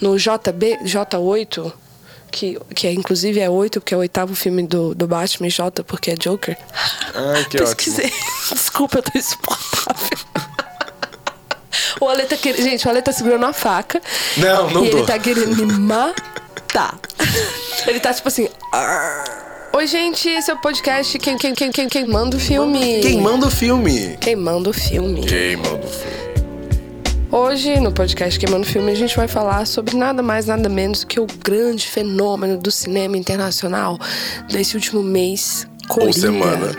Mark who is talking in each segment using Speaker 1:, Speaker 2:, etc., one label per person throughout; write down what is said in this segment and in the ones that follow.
Speaker 1: no JB, J8, que, que é, inclusive é 8, porque é o oitavo filme do, do Batman, e J, porque é Joker.
Speaker 2: Ai, que
Speaker 1: Pesquisei.
Speaker 2: ótimo.
Speaker 1: Desculpa, eu tô insuportável. O Ale tá querendo. Gente, o Ale tá segurando uma faca.
Speaker 2: Não, não
Speaker 1: e
Speaker 2: tô.
Speaker 1: ele tá querendo me matar. Ele tá tipo assim. "Arr". Oi, gente, esse é o podcast Quem, quem, quem, quem, quem manda o filme.
Speaker 2: Quem manda o filme?
Speaker 1: Quem manda o filme.
Speaker 2: Quem manda o filme?
Speaker 1: Hoje, no podcast Queimando Filme, a gente vai falar sobre nada mais, nada menos que o grande fenômeno do cinema internacional desse último mês.
Speaker 2: Ou semana.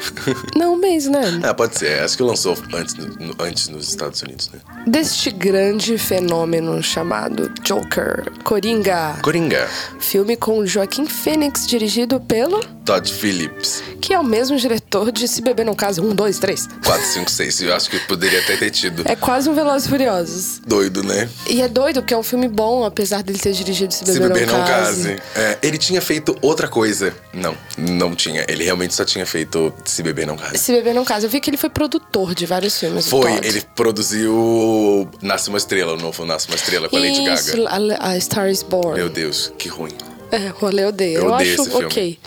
Speaker 1: Não, mês, né?
Speaker 2: Ah, pode ser. Acho que lançou antes, antes nos Estados Unidos, né?
Speaker 1: Deste grande fenômeno chamado Joker, Coringa.
Speaker 2: Coringa.
Speaker 1: Filme com Joaquim Phoenix, dirigido pelo...
Speaker 2: Todd Phillips.
Speaker 1: Que é o mesmo diretor de Se Beber Não Casa, um, dois, três.
Speaker 2: 4, 5, 6. Eu acho que poderia até ter tido.
Speaker 1: É quase um Velozes Furiosos.
Speaker 2: Doido, né?
Speaker 1: E é doido, porque é um filme bom, apesar dele ter dirigido Se Beber,
Speaker 2: Se beber
Speaker 1: Não,
Speaker 2: não
Speaker 1: Case.
Speaker 2: case. É, ele tinha feito outra coisa. Não, não tinha. Ele realmente só tinha feito Se beber não case.
Speaker 1: Se Beber Não Casa. Eu vi que ele foi produtor de vários filmes.
Speaker 2: Foi, ele produziu Nasce uma Estrela, o novo Nasce uma Estrela com a Lady Gaga.
Speaker 1: a, a Star is Born.
Speaker 2: Meu Deus, que ruim.
Speaker 1: É, o Ale odeia.
Speaker 2: Eu
Speaker 1: Eu,
Speaker 2: odeio
Speaker 1: acho ok.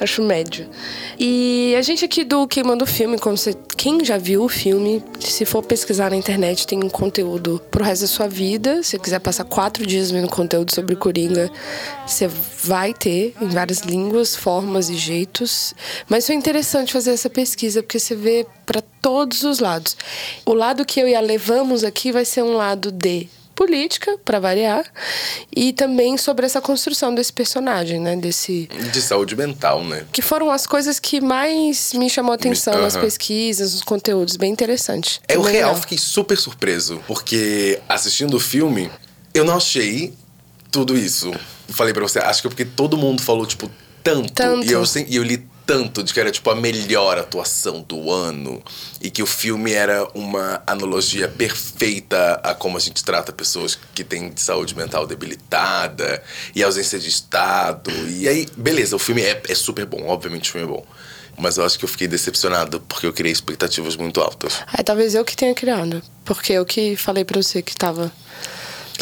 Speaker 1: Acho médio. E a gente aqui do Queimando o Filme, como você, quem já viu o filme, se for pesquisar na internet, tem um conteúdo pro resto da sua vida. Se você quiser passar quatro dias vendo conteúdo sobre Coringa, você vai ter em várias línguas, formas e jeitos. Mas foi interessante fazer essa pesquisa, porque você vê para todos os lados. O lado que eu e a levamos aqui vai ser um lado de política, para variar, e também sobre essa construção desse personagem, né? Desse.
Speaker 2: De saúde mental, né?
Speaker 1: Que foram as coisas que mais me chamou a atenção nas
Speaker 2: aham.
Speaker 1: pesquisas, nos conteúdos. Bem interessante.
Speaker 2: É o real,
Speaker 1: legal.
Speaker 2: fiquei super surpreso, porque assistindo o filme, eu não achei tudo isso. Falei pra você, acho que é porque todo mundo falou, tipo, tanto.
Speaker 1: Tanto.
Speaker 2: E, eu, e eu li tanto de que era, tipo, a melhor atuação do ano. E que o filme era uma analogia perfeita a como a gente trata pessoas que têm saúde mental debilitada e ausência de Estado. E aí, beleza, o filme é, é super bom, obviamente o filme é bom. Mas eu acho que eu fiquei decepcionado porque eu criei expectativas muito altas.
Speaker 1: É, talvez eu que tenha criado. Porque eu que falei pra você que tava.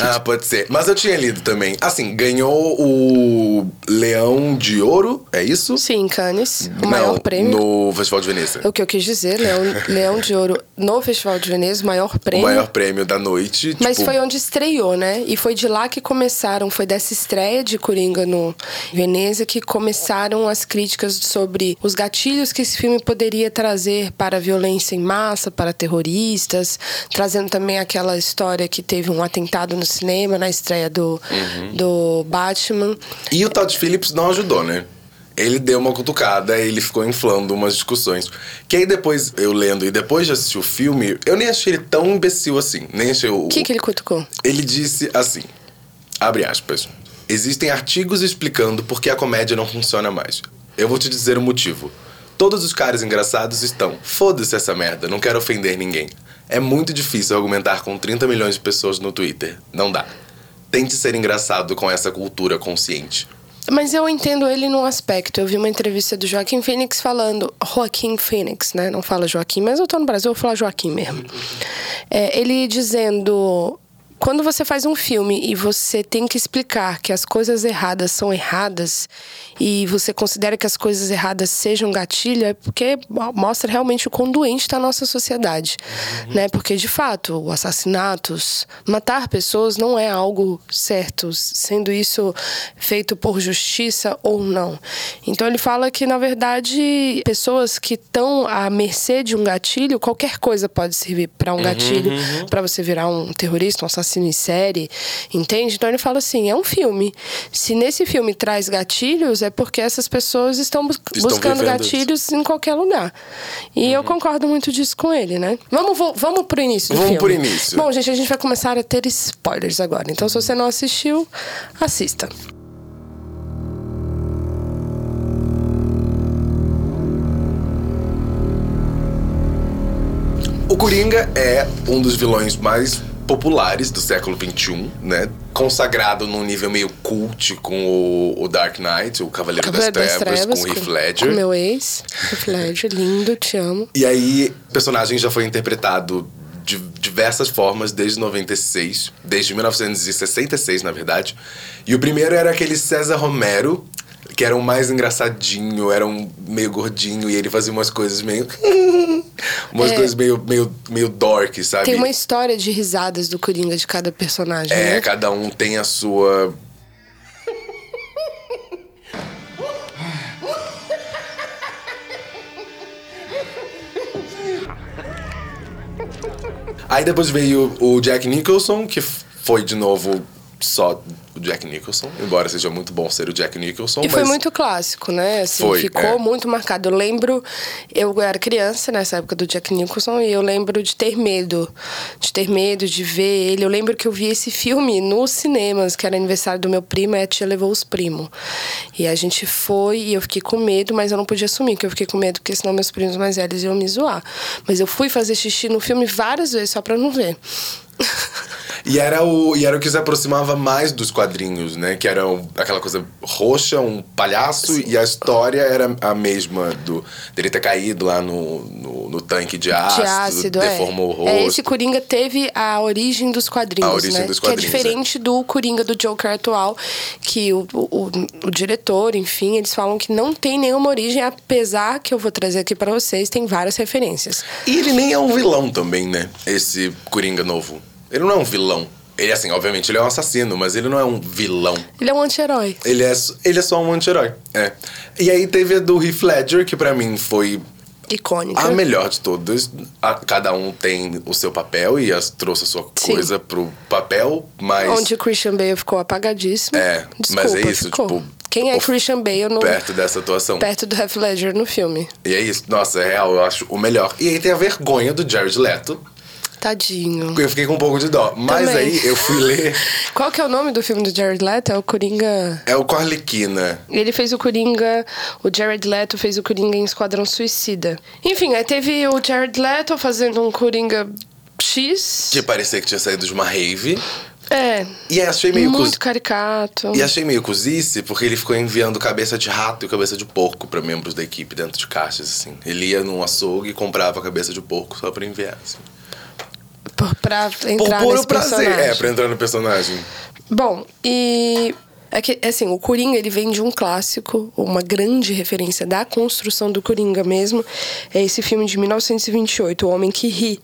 Speaker 2: Ah, pode ser. Mas eu tinha lido também. Assim, ganhou o Leão de Ouro, é isso?
Speaker 1: Sim, Cannes, o
Speaker 2: Não,
Speaker 1: maior prêmio.
Speaker 2: No Festival de Veneza.
Speaker 1: É o que eu quis dizer, Leão, Leão de Ouro no Festival de Veneza, o maior
Speaker 2: O
Speaker 1: prêmio.
Speaker 2: maior prêmio da noite.
Speaker 1: Mas
Speaker 2: tipo,
Speaker 1: foi onde estreou, né? E foi de lá que começaram, foi dessa estreia de Coringa no Veneza que começaram as críticas sobre os gatilhos que esse filme poderia trazer para a violência em massa, para terroristas, trazendo também aquela história que teve um atentado no cinema na estreia do,
Speaker 2: Uhum.
Speaker 1: do Batman.
Speaker 2: E o Todd Phillips não ajudou, né? Ele deu uma cutucada, ele ficou inflando umas discussões. Que aí depois, eu lendo e depois de assistir o filme, eu nem achei ele tão imbecil assim. Nem achei o.
Speaker 1: O que, que ele cutucou?
Speaker 2: Ele disse assim: abre aspas. Existem artigos explicando por que a comédia não funciona mais. Eu vou te dizer o motivo. Todos os caras engraçados estão. Foda-se essa merda, não quero ofender ninguém. É muito difícil argumentar com 30 milhões de pessoas no Twitter. Não dá. Tente ser engraçado com essa cultura consciente.
Speaker 1: Mas eu entendo ele num aspecto. Eu vi uma entrevista do Joaquim Phoenix falando. Joaquim Phoenix, né? Não fala Joaquim, mas eu tô no Brasil, eu vou falar Joaquim mesmo. É, ele dizendo. Quando você faz um filme e você tem que explicar que as coisas erradas são erradas e você considera que as coisas erradas sejam gatilho, é porque mostra realmente o quão doente está a nossa sociedade. Né? Porque, de fato, o assassinatos, matar pessoas não é algo certo, sendo isso feito por justiça ou não. Então ele fala que, na verdade, pessoas que estão à mercê de um gatilho, qualquer coisa pode servir para um gatilho, para você virar um terrorista, um assassino em série, entende? Então ele fala assim: é um filme. Se nesse filme traz gatilhos, é porque essas pessoas estão, bus-
Speaker 2: Estão
Speaker 1: buscando gatilhos em qualquer lugar. E eu concordo muito disso com ele, né? Vamos, vamos pro início do
Speaker 2: Vamos
Speaker 1: filme.
Speaker 2: pro início.
Speaker 1: Bom, gente, a gente vai começar a ter spoilers agora. Então, se você não assistiu, assista.
Speaker 2: O Coringa é um dos vilões mais populares do século XXI, né? Consagrado num nível meio cult com o, o Dark Knight, o Cavaleiro,
Speaker 1: Cavaleiro
Speaker 2: das, Trevas, com o Heath Ledger.
Speaker 1: Com meu ex, Heath Ledger, lindo, te amo.
Speaker 2: E aí, o personagem já foi interpretado de diversas formas desde 96, desde 1966, na verdade. E o primeiro era aquele César Romero, que era um mais engraçadinho, era um meio gordinho, e ele fazia umas coisas meio. umas
Speaker 1: É.
Speaker 2: coisas meio, meio, meio dork, sabe?
Speaker 1: Tem uma história de risadas do Coringa de cada personagem,
Speaker 2: É,
Speaker 1: né?
Speaker 2: cada um tem a sua. Aí depois veio o Jack Nicholson, que foi de novo só o Jack Nicholson, embora seja muito bom ser o Jack Nicholson.
Speaker 1: E foi muito clássico, né? Assim,
Speaker 2: Foi,
Speaker 1: ficou
Speaker 2: é.
Speaker 1: muito marcado. Eu lembro, eu era criança nessa época do Jack Nicholson e eu lembro de ter medo, de ter medo de ver ele. Eu lembro que eu vi esse filme nos cinemas, que era aniversário do meu primo, e a tia levou os primos. E a gente foi e eu fiquei com medo, mas eu não podia assumir que eu fiquei com medo, porque senão meus primos mais velhos iam me zoar. Mas eu fui fazer xixi no filme várias vezes só pra não ver.
Speaker 2: E era, o, e era o que se aproximava mais dos quadrinhos, né? Que era um- aquela coisa roxa, um palhaço, e a história era a mesma do dele ter caído lá no, no, no tanque de ácido,
Speaker 1: de ácido,
Speaker 2: deformou
Speaker 1: é.
Speaker 2: o rosto.
Speaker 1: É, esse Coringa teve a origem dos quadrinhos,
Speaker 2: A origem
Speaker 1: né?
Speaker 2: dos
Speaker 1: que é
Speaker 2: quadrinhos, é.
Speaker 1: diferente do Coringa do Joker atual, que o, o, o diretor, enfim, eles falam que não tem nenhuma origem, apesar que eu vou trazer aqui pra vocês, tem várias referências.
Speaker 2: E ele nem é um vilão também, né? Esse Coringa novo. Ele não é um vilão. Ele, assim, obviamente, ele é um assassino, mas ele não é um vilão.
Speaker 1: Ele é um anti-herói.
Speaker 2: Ele é, ele é só um anti-herói. É. E aí teve a do Heath Ledger, que pra mim foi
Speaker 1: Icônica.
Speaker 2: A melhor de todas. A- cada um tem o seu papel e as, trouxe a sua
Speaker 1: Sim.
Speaker 2: coisa pro papel, mas.
Speaker 1: Onde o Christian Bale ficou apagadíssimo.
Speaker 2: É,
Speaker 1: Desculpa,
Speaker 2: mas é isso,
Speaker 1: ficou.
Speaker 2: tipo.
Speaker 1: Quem é Christian Bale no,
Speaker 2: Perto dessa atuação.
Speaker 1: perto do Heath Ledger no filme?
Speaker 2: E é isso. Nossa, é real, eu acho o melhor. E aí tem a vergonha do Jared Leto.
Speaker 1: Tadinho.
Speaker 2: Eu fiquei com um pouco de dó. Mas
Speaker 1: Também.
Speaker 2: aí eu fui ler.
Speaker 1: Qual que é o nome do filme do Jared Leto? É o Coringa...
Speaker 2: É o Corliquina.
Speaker 1: Ele fez o Coringa, o Jared Leto fez o Coringa em Esquadrão Suicida. Enfim, aí teve o Jared Leto fazendo um Coringa X.
Speaker 2: Que parecia que tinha saído de uma rave.
Speaker 1: É.
Speaker 2: E aí achei meio
Speaker 1: Muito
Speaker 2: cos-
Speaker 1: caricato.
Speaker 2: E achei meio cozice, porque ele ficou enviando cabeça de rato e cabeça de porco pra membros da equipe dentro de caixas, assim. Ele ia num açougue e comprava cabeça de porco só pra enviar, assim.
Speaker 1: Por, pra
Speaker 2: Por
Speaker 1: entrar
Speaker 2: puro
Speaker 1: nesse
Speaker 2: prazer.
Speaker 1: personagem.
Speaker 2: É, pra entrar no personagem.
Speaker 1: Bom, e é que assim, o Coringa ele vem de um clássico, uma grande referência da construção do Coringa mesmo. É esse filme de 1928, O Homem que Ri,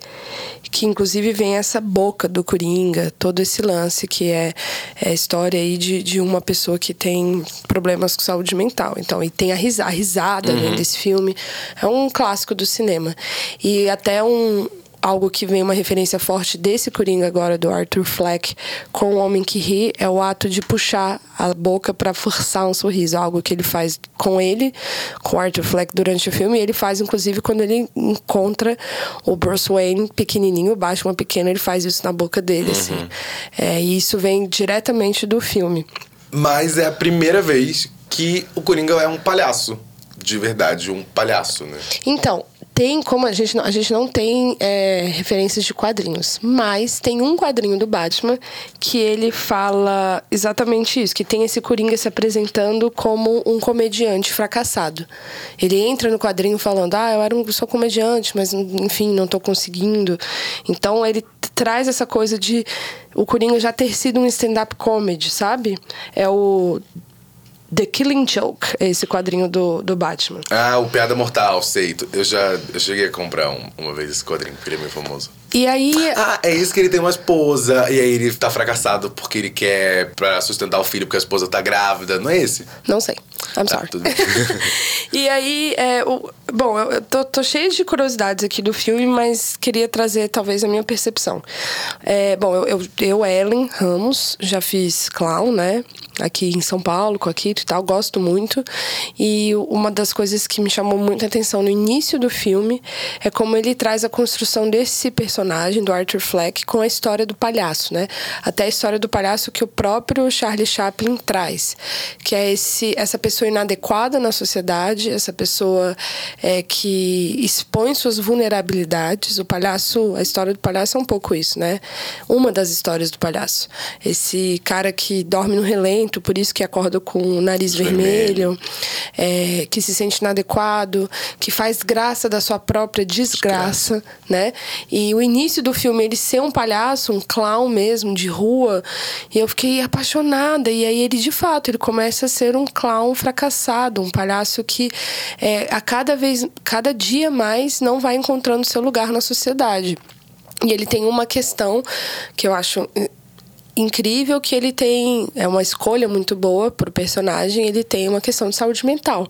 Speaker 1: que inclusive vem essa boca do Coringa, todo esse lance que é, é a história aí de, de uma pessoa que tem problemas com saúde mental. Então, e tem a, risa, a risada né, desse filme. É um clássico do cinema. E até um, algo que vem uma referência forte desse Coringa agora do Arthur Fleck com o Homem que Ri é o ato de puxar a boca para forçar um sorriso, algo que ele faz com ele, com o Arthur Fleck durante o filme, e ele faz inclusive quando ele encontra o Bruce Wayne pequenininho, baixo uma pequena, ele faz isso na boca dele assim. É, e isso vem diretamente do filme.
Speaker 2: Mas é a primeira vez que o Coringa é um palhaço. De verdade, um palhaço, né?
Speaker 1: Então, tem como a gente não, a gente não tem é, referências de quadrinhos, mas tem um quadrinho do Batman que ele fala exatamente isso, que tem esse Coringa se apresentando como um comediante fracassado. Ele entra no quadrinho falando: "Ah, eu era um sou comediante, mas enfim, não tô conseguindo". Então ele traz essa coisa de o Coringa já ter sido um stand-up comedy, sabe? É o The Killing Joke, esse quadrinho do, do Batman.
Speaker 2: Ah, o Piada Mortal, sei. Eu já eu cheguei a comprar um- uma vez esse quadrinho, porque ele é meio famoso.
Speaker 1: E aí,
Speaker 2: Ah, é isso que ele tem uma esposa, e aí ele tá fracassado porque ele quer pra sustentar o filho porque a esposa tá grávida, não é esse?
Speaker 1: Não sei. I'm
Speaker 2: Tá,
Speaker 1: sorry. e aí, é, o, bom, eu, tô, tô cheia de curiosidades aqui do filme, mas queria trazer talvez a minha percepção. É, bom, eu, eu, eu, Ellen Ramos, já fiz clown, né? Aqui em São Paulo, com a Kito e tal, gosto muito. E uma das coisas que me chamou muita atenção no início do filme é como ele traz a construção desse personagem, do Arthur Fleck, com a história do palhaço, né? Até a história do palhaço que o próprio Charlie Chaplin traz, que é esse, essa pessoa inadequada na sociedade, essa pessoa é, que expõe suas vulnerabilidades. O palhaço, a história do palhaço é um pouco isso, né? Uma das histórias do palhaço. Esse cara que dorme no relento, por isso que acorda com o nariz vermelho, é, que se sente inadequado, que faz graça da sua própria desgraça, né? E o início do filme ele ser um palhaço, um clown mesmo, de rua. E eu fiquei apaixonada. E aí ele, de fato, ele começa a ser um clown fracassado, um palhaço que é, a cada vez, cada dia mais não vai encontrando seu lugar na sociedade. E ele tem uma questão que eu acho incrível que ele tem é uma escolha muito boa para o personagem ele tem uma questão de saúde mental.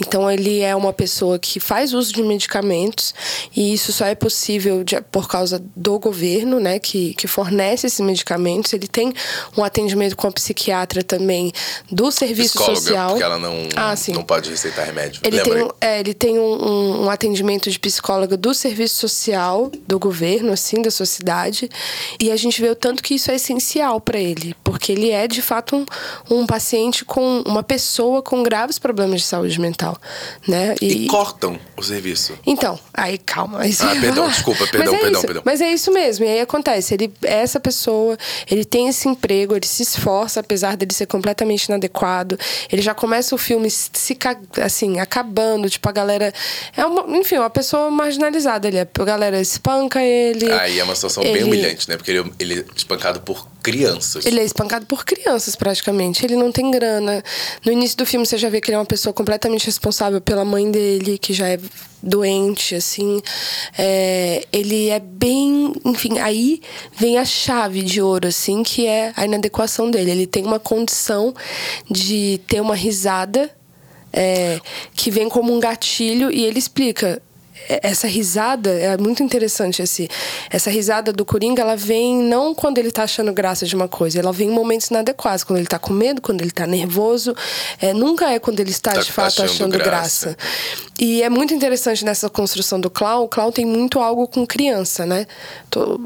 Speaker 1: Então ele é uma pessoa que faz uso de medicamentos e isso só é possível de, por causa do governo né que, que fornece esses medicamentos. Ele tem um atendimento com a psiquiatra também do serviço
Speaker 2: Psicóloga,
Speaker 1: social.
Speaker 2: porque ela não
Speaker 1: Ah, sim.
Speaker 2: não pode receitar remédio.
Speaker 1: Ele
Speaker 2: Lembra
Speaker 1: tem, um- é, ele tem um, um- um atendimento de psicóloga do serviço social do governo, assim, da sociedade. E a gente vê o tanto que isso é essencial para ele, porque ele é de fato um, um paciente com uma pessoa com graves problemas de saúde mental, né?
Speaker 2: e cortam o serviço
Speaker 1: então, aí calma. Aí
Speaker 2: Ah, perdão, desculpa,
Speaker 1: Mas
Speaker 2: perdão,
Speaker 1: é
Speaker 2: perdão,
Speaker 1: isso,
Speaker 2: perdão.
Speaker 1: Mas é isso mesmo. E aí acontece, ele essa pessoa, ele tem esse emprego, ele se esforça, apesar dele ser completamente inadequado. Ele já começa o filme se assim, acabando, tipo a galera é uma, enfim, uma pessoa marginalizada, ele é, a galera espanca ele.
Speaker 2: aí é uma situação bem
Speaker 1: ele-
Speaker 2: humilhante né porque ele, ele é espancado por crianças
Speaker 1: Ele é espancado por crianças, praticamente. Ele não tem grana. No início do filme, você já vê que ele é uma pessoa completamente responsável pela mãe dele, que já é doente, assim. É, ele é bem. Enfim, aí vem a chave de ouro, assim, que é a inadequação dele. Ele tem uma condição de ter uma risada é, que vem como um gatilho e ele explica. "É- Essa risada é muito interessante esse essa risada do Coringa, ela vem não quando ele tá achando graça de uma coisa, ela vem em momentos inadequados, quando ele tá com medo, quando ele tá nervoso, é, nunca é quando ele está
Speaker 2: Tá
Speaker 1: de fato
Speaker 2: achando
Speaker 1: achando,
Speaker 2: graça.
Speaker 1: graça. E é muito interessante nessa construção do clown, o clown tem muito algo com criança, né?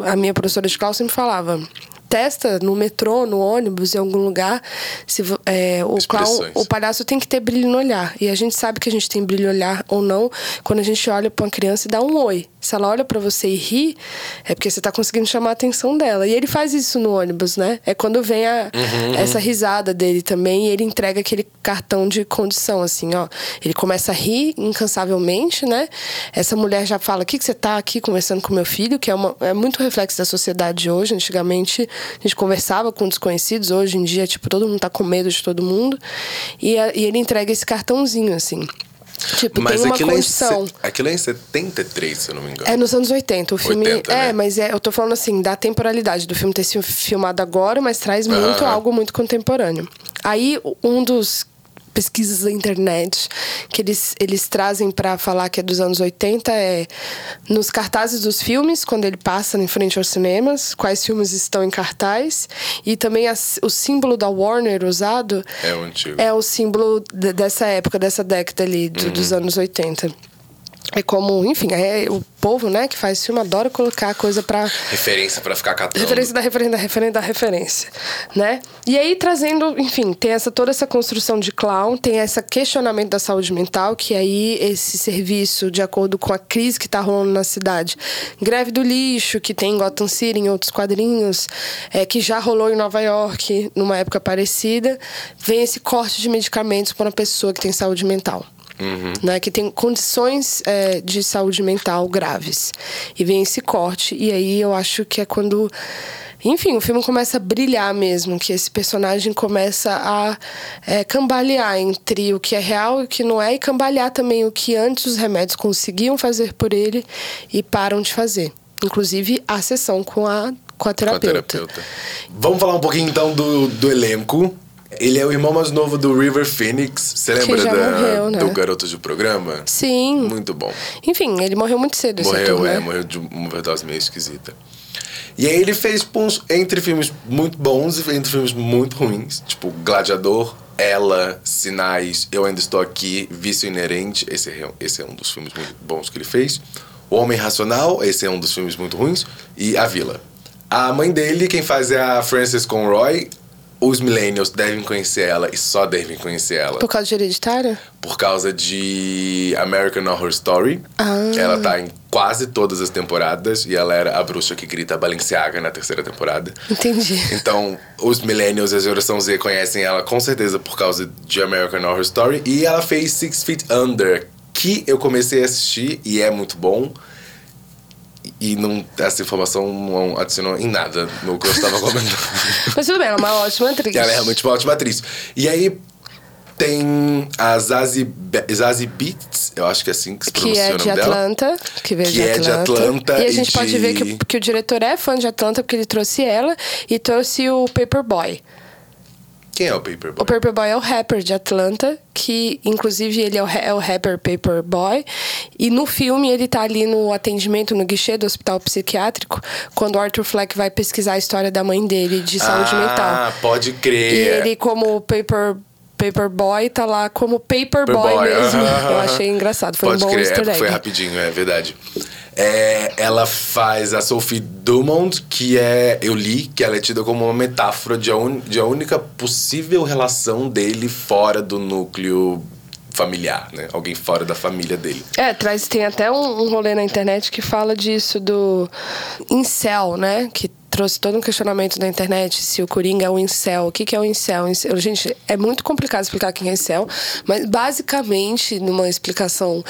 Speaker 1: A minha professora de clown sempre falava testa no metrô, no ônibus, em algum lugar, se é, o
Speaker 2: Expressões.
Speaker 1: o palhaço tem que ter brilho no olhar. E a gente sabe que a gente tem brilho no olhar ou não quando a gente olha pra uma criança e dá um oi. Se ela olha pra você e ri, é porque você tá conseguindo chamar a atenção dela. E ele faz isso no ônibus, né? É quando vem a,
Speaker 2: Uhum,
Speaker 1: essa risada dele também e ele entrega aquele cartão de condição, assim, ó. Ele começa a rir incansavelmente, né? Essa mulher já fala: o que, que você tá aqui conversando com meu filho? Que é, uma, é muito reflexo da sociedade de hoje. Antigamente a gente conversava com desconhecidos, hoje em dia, tipo, todo mundo tá com medo de todo mundo. E, a- e ele entrega esse cartãozinho, assim. Tipo,
Speaker 2: mas
Speaker 1: tem uma
Speaker 2: aquilo, é em, aquilo é em 73 se eu não me engano
Speaker 1: É nos anos 80. O filme.
Speaker 2: 80,
Speaker 1: é,
Speaker 2: né?
Speaker 1: mas é, eu tô falando assim, da temporalidade do filme ter sido filmado agora, mas traz muito
Speaker 2: Aham.
Speaker 1: algo muito contemporâneo. Aí, um dos pesquisas da internet que eles, eles trazem para falar que é dos anos 80 é nos cartazes dos filmes, quando ele passa em frente aos cinemas, quais filmes estão em cartaz, e também o símbolo da Warner usado
Speaker 2: é o antigo
Speaker 1: é o símbolo de- dessa época, dessa década ali, do- dos
Speaker 2: Uhum.
Speaker 1: anos 80. É como, enfim, é o povo, né, que faz filme adora colocar coisa pra.
Speaker 2: referência pra ficar catando
Speaker 1: Referência da referência da referência da referência, né? E aí trazendo, enfim, tem essa toda essa construção de clown, tem esse questionamento da saúde mental, que aí esse serviço, de acordo com a crise que tá rolando na cidade, greve do lixo, que tem em Gotham City, em outros quadrinhos, é, que já rolou em Nova York, numa época parecida, vem esse corte de medicamentos para uma pessoa que tem saúde mental né, que tem condições é, de saúde mental graves. E vem esse corte, e aí eu acho que é quando. Enfim, o filme começa a brilhar mesmo, que esse personagem começa a é, cambalear entre o que é real e o que não é, e cambalear também o que antes os remédios conseguiam fazer por ele e param de fazer. Inclusive a sessão com a, com a
Speaker 2: com a
Speaker 1: terapeuta.
Speaker 2: terapeuta. Vamos falar um pouquinho então do, do elenco. Ele é o irmão mais novo do River Phoenix. Você lembra da-
Speaker 1: morreu, né?
Speaker 2: do garoto de programa?
Speaker 1: Sim.
Speaker 2: Muito bom.
Speaker 1: Enfim, ele morreu muito cedo esse
Speaker 2: Morreu,
Speaker 1: ator,
Speaker 2: é,
Speaker 1: né?
Speaker 2: morreu de uma overdose meio esquisita. E aí ele fez uns, entre filmes muito bons e entre filmes muito ruins. Tipo, Gladiador, Ela, Sinais, Eu Ainda Estou Aqui, Vício Inerente. Esse é, esse é um dos filmes muito bons que ele fez. O Homem Racional, esse é um dos filmes muito ruins. E A Vila. A mãe dele, quem faz é a Frances Conroy. Os millennials devem conhecer ela e só devem conhecer ela
Speaker 1: Por causa de hereditária?
Speaker 2: por causa de American Horror Story.
Speaker 1: Ah.
Speaker 2: Ela tá em quase todas as temporadas e ela era a bruxa que grita Balenciaga na terceira temporada.
Speaker 1: Entendi.
Speaker 2: Então, os millennials e a geração Z conhecem ela com certeza por causa de American Horror Story. E ela fez Six Feet Under, que eu comecei a assistir e é muito bom. E não, essa informação não adicionou em nada no que eu estava comentando.
Speaker 1: Mas tudo bem, ela é uma ótima atriz.
Speaker 2: Ela é realmente uma ótima atriz. E aí tem a Zazie, Be- Zazie Beetz, eu acho que é assim que se
Speaker 1: Que
Speaker 2: pronuncia
Speaker 1: é
Speaker 2: o
Speaker 1: de
Speaker 2: nome dela.
Speaker 1: Atlanta, que veio
Speaker 2: Que
Speaker 1: de,
Speaker 2: é de
Speaker 1: Atlanta.
Speaker 2: Atlanta
Speaker 1: E a
Speaker 2: e
Speaker 1: gente pode
Speaker 2: de-
Speaker 1: ver que, que o diretor é fã de Atlanta, porque ele trouxe ela e trouxe o Paperboy.
Speaker 2: Quem é o Paperboy?
Speaker 1: O Paperboy é o rapper de Atlanta, que inclusive ele é o, é o rapper Paperboy. E no filme ele tá ali no atendimento, no guichê do hospital psiquiátrico, quando o Arthur Fleck vai pesquisar a história da mãe dele de saúde mental.
Speaker 2: Ah, pode crer.
Speaker 1: E ele, como Paper. Paperboy tá lá como Paperboy
Speaker 2: Paperboy,
Speaker 1: mesmo.
Speaker 2: aham,
Speaker 1: Eu
Speaker 2: aham.
Speaker 1: achei engraçado. Foi
Speaker 2: Pode
Speaker 1: um bom
Speaker 2: crer,
Speaker 1: easter egg.
Speaker 2: foi rapidinho, é verdade. É, ela faz a Sophie Dumont, que é. Eu li que ela é tida como uma metáfora de a, un- de a única possível relação dele fora do núcleo familiar, né? Alguém fora da família dele.
Speaker 1: É, traz, tem até um, um rolê na internet que fala disso do incel, né? Que trouxe todo um questionamento na internet se o Coringa é um incel. O que, que é um incel? Incel- Gente, é muito complicado explicar quem é incel, mas basicamente, numa explicação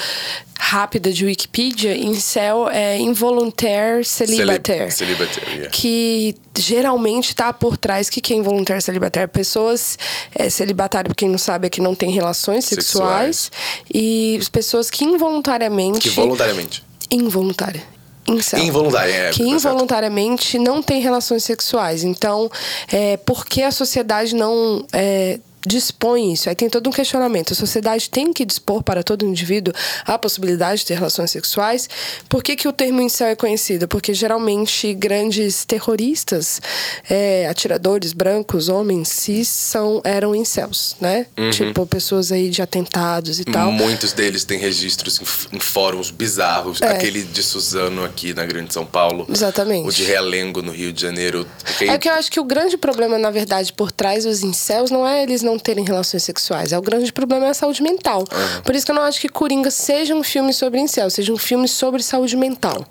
Speaker 1: rápida de Wikipedia, incel é involuntário celibatário.
Speaker 2: Celibatário, yeah.
Speaker 1: Que geralmente está por trás. O que, que é involuntário celibatário? Pessoas é, celibatário, quem não sabe, é que não tem relações sexuais.
Speaker 2: Sexuais.
Speaker 1: E pessoas que involuntariamente.
Speaker 2: Que voluntariamente.
Speaker 1: Involuntária. Incel.
Speaker 2: Involuntária, é,
Speaker 1: Que involuntariamente não tem relações sexuais. Então, é, por que a sociedade não é, dispõe isso? Aí tem todo um questionamento. A sociedade tem que dispor para todo indivíduo a possibilidade de ter relações sexuais. Por que, que o termo incel é conhecido? Porque geralmente grandes terroristas, é, atiradores brancos, homens cis, são, eram incels, né?
Speaker 2: Uhum.
Speaker 1: Tipo, pessoas aí de atentados e tal.
Speaker 2: Muitos deles têm registros em, em fóruns bizarros.
Speaker 1: É.
Speaker 2: Aquele de Suzano aqui na Grande São Paulo.
Speaker 1: Exatamente.
Speaker 2: O de Realengo no Rio de Janeiro.
Speaker 1: É que eu acho que o grande problema, na verdade, por trás dos incels não é eles não terem relações sexuais. É o grande problema é a saúde mental. Por isso que eu não acho que Coringa seja um filme sobre incel, seja um filme sobre saúde mental.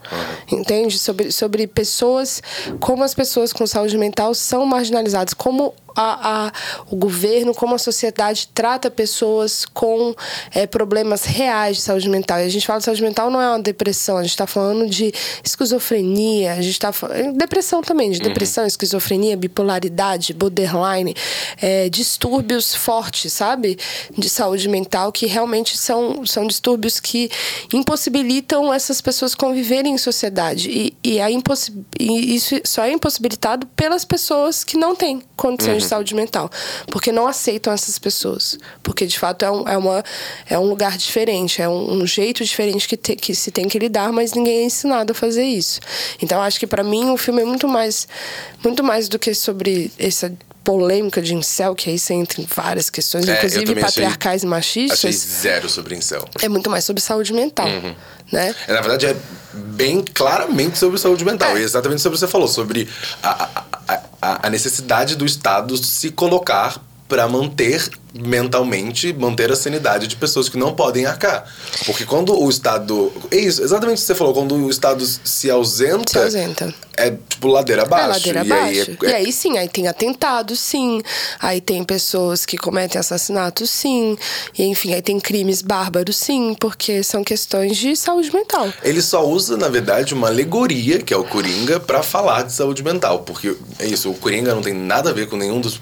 Speaker 1: Entende? Sobre, sobre pessoas, como as pessoas com saúde mental são marginalizadas, como a, a- o governo, como a sociedade trata pessoas com é, problemas reais de saúde mental. E a gente fala de saúde mental não é uma depressão, a gente está falando de esquizofrenia, a gente está falando. Depressão também, de depressão, esquizofrenia, bipolaridade, borderline, é, distúrbios fortes, sabe? De saúde mental, que realmente são, são distúrbios que impossibilitam essas pessoas conviverem em sociedade. E, e, a impossi e isso só é impossibilitado pelas pessoas que não têm condições de saúde mental. Porque não aceitam essas pessoas. Porque, de fato, é um, é uma, é um lugar diferente, é um, um jeito diferente que, te- que se tem que lidar, mas ninguém é ensinado a fazer isso. Então, acho que, para mim, o filme é muito mais, muito mais do que sobre essa polêmica de incel, que aí você entra em várias questões,
Speaker 2: É,
Speaker 1: inclusive
Speaker 2: também achei-
Speaker 1: patriarcais e machistas.
Speaker 2: achei zero sobre incel.
Speaker 1: É muito mais sobre saúde mental, né?
Speaker 2: É, Na verdade, é bem claramente sobre saúde mental.
Speaker 1: É.
Speaker 2: E exatamente sobre o que você falou, sobre a, a, a, necessidade do Estado se colocar para manter mentalmente, manter a sanidade de pessoas que não podem arcar. Porque quando o Estado. É isso, exatamente o que você falou, quando o Estado se ausenta.
Speaker 1: Se ausenta.
Speaker 2: É tipo ladeira abaixo.
Speaker 1: É ladeira
Speaker 2: e aí
Speaker 1: abaixo.
Speaker 2: é-
Speaker 1: E aí sim, aí tem atentados, sim. Aí tem pessoas que cometem assassinatos, sim. E enfim, aí tem crimes bárbaros, sim, porque são questões de saúde mental.
Speaker 2: Ele só usa, na verdade, uma alegoria, que é o Coringa, pra falar de saúde mental. Porque é isso, o Coringa não tem nada a ver com nenhum dos.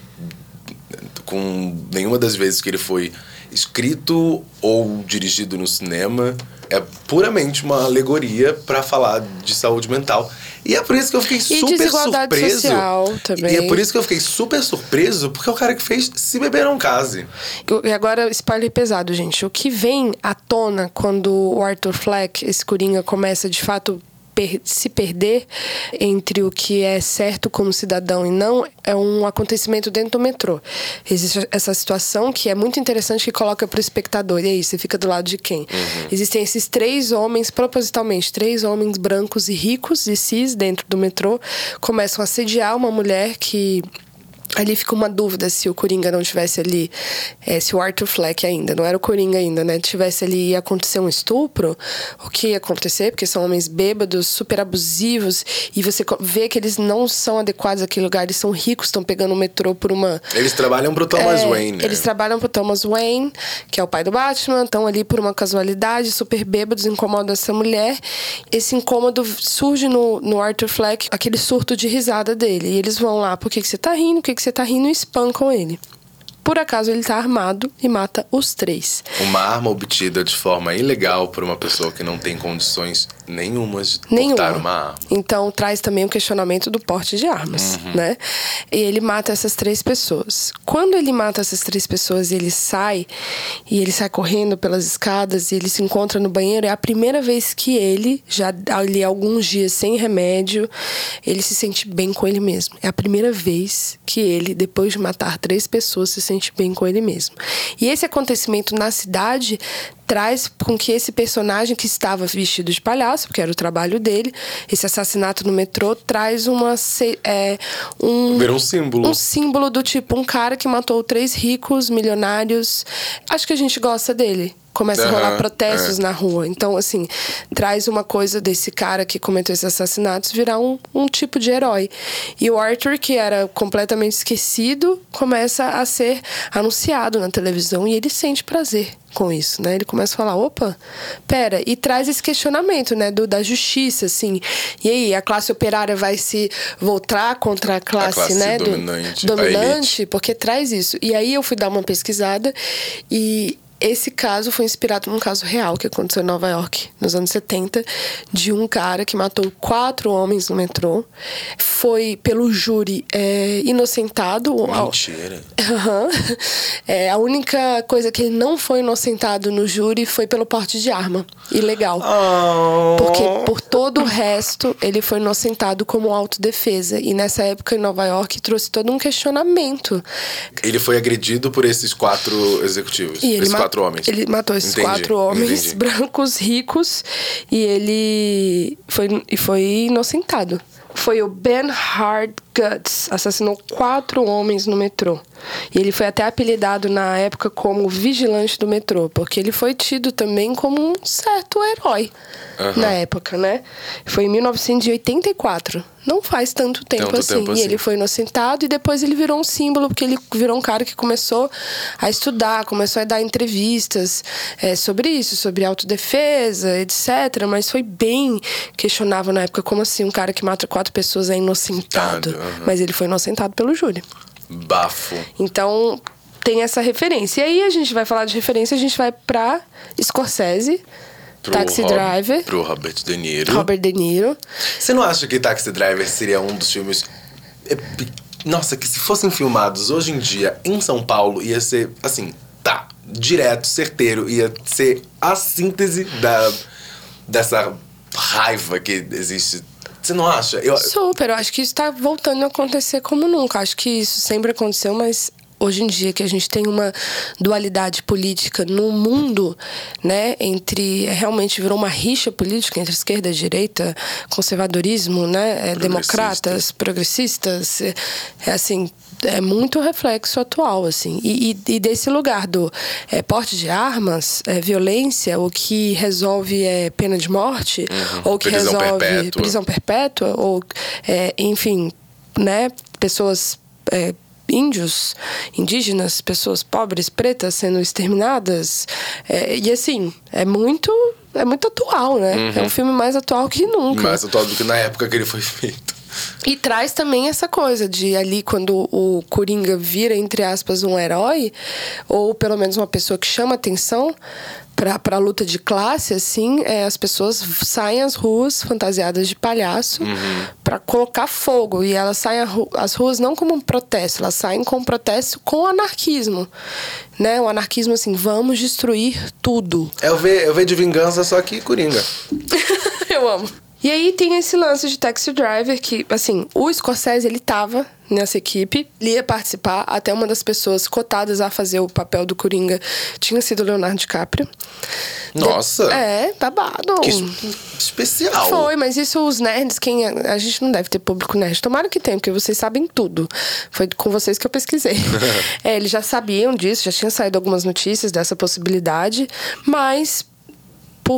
Speaker 2: Com nenhuma das vezes que ele foi escrito ou dirigido no cinema. É puramente uma alegoria pra falar de saúde mental. E é por isso que eu fiquei super
Speaker 1: desigualdade
Speaker 2: surpreso.
Speaker 1: social também.
Speaker 2: E é por isso que eu fiquei super surpreso, porque é o cara que fez Se Beber Não Case.
Speaker 1: E agora, spoiler pesado, gente. O que vem à tona quando o Arthur Fleck, esse Coringa, começa de fato per- se perder entre o que é certo como cidadão e não é um acontecimento dentro do metrô. Existe essa situação que é muito interessante que coloca para o espectador. E aí, você fica do lado de quem? Existem esses três homens, propositalmente, três homens brancos e ricos e cis dentro do metrô, começam a assediar uma mulher que Ali fica uma dúvida se o Coringa não tivesse ali, é, se o Arthur Fleck ainda, não era o Coringa ainda, né? Tivesse ali ia acontecer um estupro, o que ia acontecer? Porque são homens bêbados, super abusivos, e você vê que eles não são adequados àquele lugar, eles são ricos, estão pegando o metrô por uma.
Speaker 2: Eles trabalham pro Thomas
Speaker 1: É,
Speaker 2: Wayne, né?
Speaker 1: Eles trabalham pro Thomas Wayne, que é o pai do Batman, estão ali por uma casualidade, super bêbados, incomodam essa mulher. Esse incômodo surge no, no Arthur Fleck, aquele surto de risada dele. E eles vão lá, por que, que você tá rindo? Por que, que você tá rindo? E espancam ele. Por acaso ele tá armado e mata os três.
Speaker 2: Uma arma obtida de forma ilegal por uma pessoa que não tem condições nenhumas de
Speaker 1: Nenhuma.
Speaker 2: portar uma arma.
Speaker 1: Então traz também o questionamento do porte de armas,
Speaker 2: Uhum.
Speaker 1: né? E ele mata essas três pessoas. Quando ele mata essas três pessoas e ele sai, e ele sai correndo pelas escadas e ele se encontra no banheiro, é a primeira vez que ele, já ali alguns dias sem remédio, ele se sente bem com ele mesmo. É a primeira vez que ele, depois de matar três pessoas, se sente bem com ele mesmo. E esse acontecimento na cidade traz com que esse personagem que estava vestido de palhaço, porque era o trabalho dele, esse assassinato no metrô, traz uma é, um
Speaker 2: Vira um símbolo.
Speaker 1: um símbolo do tipo um cara que matou três ricos milionários. Acho que a gente gosta dele. Começa a rolar protestos
Speaker 2: é.
Speaker 1: na rua. Então, assim, traz uma coisa desse cara que cometeu esses assassinatos virar um, um tipo de herói. E o Arthur, que era completamente esquecido, começa a ser anunciado na televisão e ele sente prazer com isso, né? Ele começa a falar, opa, pera, e traz esse questionamento, né, do, da justiça, assim. E aí, a classe operária vai se voltar contra a classe,
Speaker 2: classe
Speaker 1: né, do-
Speaker 2: dominante, a
Speaker 1: dominante, porque traz isso. E aí eu fui dar uma pesquisada e esse caso foi inspirado num caso real que aconteceu em Nova York, nos anos 70, de um cara que matou quatro homens no metrô. Foi pelo júri é, inocentado.
Speaker 2: Mentira.
Speaker 1: Aham. É, a única coisa que ele não foi inocentado no júri foi pelo porte de arma. Ilegal.
Speaker 2: Oh.
Speaker 1: Porque por todo o resto ele foi inocentado como autodefesa. E nessa época em Nova York trouxe todo um questionamento.
Speaker 2: Ele foi agredido por esses quatro executivos.
Speaker 1: E ele ma-
Speaker 2: quatro homens.
Speaker 1: Ele matou esses
Speaker 2: Entendi,
Speaker 1: quatro homens
Speaker 2: entendi.
Speaker 1: brancos ricos e ele foi, e foi inocentado. Foi o Ben Hardguts, assassinou quatro homens no metrô. E ele foi até apelidado na época como vigilante do metrô, porque ele foi tido também como um certo herói
Speaker 2: Aham.
Speaker 1: na época, né? Foi em 1984. Não faz tanto tempo,
Speaker 2: Tanto
Speaker 1: assim.
Speaker 2: tempo
Speaker 1: E
Speaker 2: assim.
Speaker 1: ele foi inocentado e depois ele virou um símbolo, porque ele virou um cara que começou a estudar, começou a dar entrevistas é, sobre isso, sobre autodefesa, etc. Mas foi bem questionável na época, como assim um cara que mata quatro pessoas é inocentado.
Speaker 2: Aham.
Speaker 1: Mas ele foi inocentado pelo júri.
Speaker 2: Bafo.
Speaker 1: Então tem essa referência. E aí a gente vai falar de referência, a gente vai pra Scorsese,
Speaker 2: Pro
Speaker 1: Taxi
Speaker 2: Rob-
Speaker 1: Driver,
Speaker 2: Pro Robert De Niro.
Speaker 1: Robert De Niro.
Speaker 2: Você não acha que Taxi Driver seria um dos filmes. Nossa, que se fossem filmados hoje em dia em São Paulo, ia ser assim, tá, direto, certeiro, ia ser a síntese da, dessa raiva que existe. Você não acha? Eu,
Speaker 1: Super, eu acho que isso tá voltando a acontecer como nunca. Acho que isso sempre aconteceu, mas hoje em dia que a gente tem uma dualidade política no mundo, né, entre realmente virou uma rixa política entre esquerda e direita, conservadorismo, né, é, democratas, progressistas, é, é assim, é muito reflexo atual, assim. E, e- e desse lugar do é, porte de armas, é, violência, o que resolve é pena de morte, ou que
Speaker 2: Prisão
Speaker 1: resolve
Speaker 2: perpétua.
Speaker 1: prisão perpétua, ou, é, enfim, né, pessoas. é, índios, indígenas, pessoas pobres, pretas sendo exterminadas. É, e assim, é muito. É muito atual, né? É um filme mais atual que nunca.
Speaker 2: mais atual do que na época que ele foi feito.
Speaker 1: E traz também essa coisa de ali quando o Coringa vira, entre aspas, um herói, ou pelo menos uma pessoa que chama atenção pra, pra luta de classe, assim, é, as pessoas saem às ruas fantasiadas de palhaço pra colocar fogo. E elas saem às ruas não como um protesto, elas saem com um protesto com anarquismo. Né? O anarquismo, assim, vamos destruir tudo.
Speaker 2: É o V, é o v de vingança, só que Coringa.
Speaker 1: Eu amo. E aí tem esse lance de Taxi Driver que, assim, o Scorsese, ele tava nessa equipe, ele ia participar, até uma das pessoas cotadas a fazer o papel do Coringa tinha sido o Leonardo DiCaprio.
Speaker 2: Nossa!
Speaker 1: De... É, babado.
Speaker 2: Que especial.
Speaker 1: Foi, mas isso os nerds, quem... A gente não deve ter público nerd. Tomara que tenha, porque vocês sabem tudo. Foi com vocês que eu pesquisei. é, eles já sabiam disso, já tinha saído algumas notícias dessa possibilidade, mas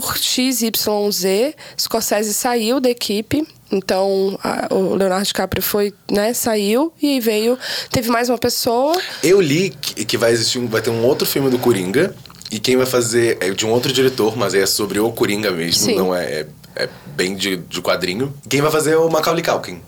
Speaker 1: por XYZ, Scorsese saiu da equipe. Então, a, o Leonardo DiCaprio foi, né, saiu e veio, teve mais uma pessoa.
Speaker 2: Eu li que, que vai existir, vai ter um outro filme do Coringa e quem vai fazer é de um outro diretor, mas é sobre o Coringa mesmo, Sim. não é, é, é bem de, de quadrinho. Quem vai fazer é o Macaulay Culkin.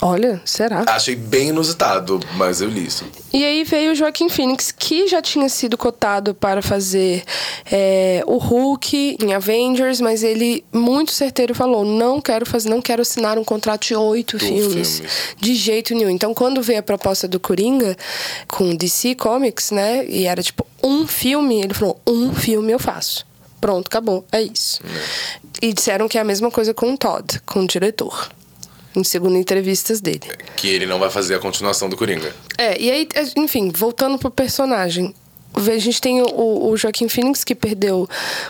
Speaker 1: Olha, será?
Speaker 2: Achei bem inusitado, mas eu li isso.
Speaker 1: E aí veio o Joaquim Phoenix, que já tinha sido cotado para fazer é, o Hulk em Avengers, mas ele muito certeiro falou: não quero fazer, não quero assinar um contrato de oito filmes, filmes, De jeito nenhum. Então, quando veio a proposta do Coringa com DC Comics, né? E era tipo um filme, ele falou: um filme eu faço. Pronto, acabou. É isso. É. E disseram que é a mesma coisa com o Todd, com o diretor segundo entrevistas dele.
Speaker 2: Que ele não vai fazer a continuação do Coringa.
Speaker 1: É, e aí, enfim, voltando pro personagem. A gente tem o, o Joaquim Phoenix, que perdeu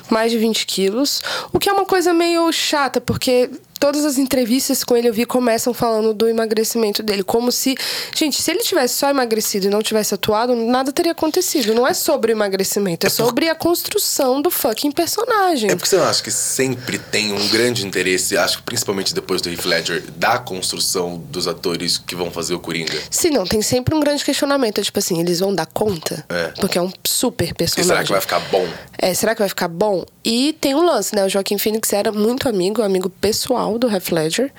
Speaker 1: mais de 20 quilos, o que é uma coisa meio chata, porque todas as entrevistas com ele eu vi começam falando do emagrecimento dele. Como se. Gente, se ele tivesse só emagrecido e não tivesse atuado, nada teria acontecido. Não é sobre o emagrecimento, é, é sobre a construção do fucking personagem.
Speaker 2: É porque você não acha que sempre tem um grande interesse, acho que principalmente depois do Heath Ledger, da construção dos atores que vão fazer o Coringa?
Speaker 1: Sim, não, tem sempre um grande questionamento. Tipo assim, eles vão dar conta? É. Porque é um super personagem. E
Speaker 2: será que vai ficar bom?
Speaker 1: É, será que vai ficar bom? E tem um lance, né? O Joaquim Phoenix era muito amigo, amigo pessoal do Heath Ledger.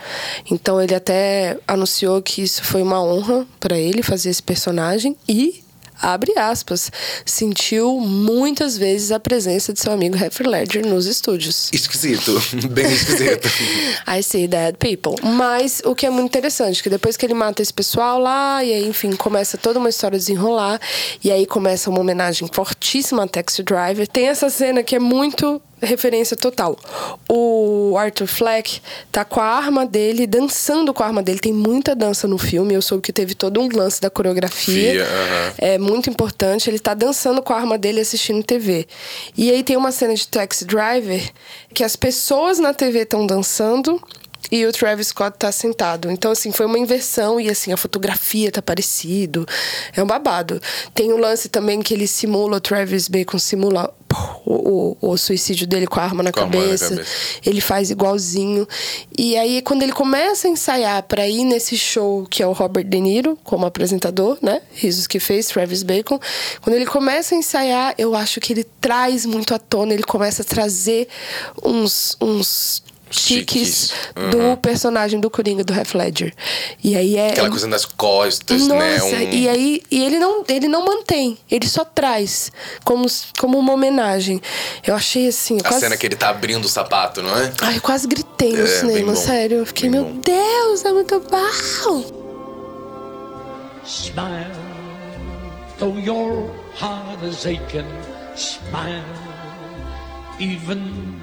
Speaker 1: Então ele até anunciou que isso foi uma honra para ele fazer esse personagem e abre aspas, sentiu muitas vezes a presença de seu amigo Heath Ledger nos estúdios.
Speaker 2: Esquisito, bem esquisito.
Speaker 1: I see dead people. Mas o que é muito interessante, que depois que ele mata esse pessoal lá, e aí, enfim, começa toda uma história a desenrolar, e aí começa uma homenagem fortíssima a Taxi Driver. Tem essa cena que é muito referência total. O Arthur Fleck tá com a arma dele, dançando com a arma dele. Tem muita dança no filme. Eu soube que teve todo um lance da coreografia. Fia. É muito importante. Ele tá dançando com a arma dele assistindo TV. E aí tem uma cena de Taxi Driver que as pessoas na TV estão dançando e o Travis Scott tá sentado. Então, assim, foi uma inversão e, assim, a fotografia tá parecido. É um babado. Tem o um lance também que ele simula, o Travis Bacon simula o, o, o, suicídio dele com a arma na, com cabeça. Arma na cabeça. Ele faz igualzinho. E aí, quando ele começa a ensaiar para ir nesse show, que é o Robert De Niro, como apresentador, né? Risos que fez, Travis Bacon. Quando ele começa a ensaiar, eu acho que ele traz muito à tona, ele começa a trazer uns, uns chiques uhum. do personagem do Coringa do Heath Ledger. E aí é
Speaker 2: aquela coisa nas costas,
Speaker 1: né?
Speaker 2: Nossa,
Speaker 1: um... e aí e ele não ele não mantém, ele só traz como como uma homenagem. Eu achei assim,
Speaker 2: a
Speaker 1: quase...
Speaker 2: cena que ele tá abrindo o sapato, não é?
Speaker 1: Ai, eu quase gritei no é, cinema, sério. Eu fiquei, bem meu bom. Deus, é muito bom. Smile, though your heart is aching, smile, even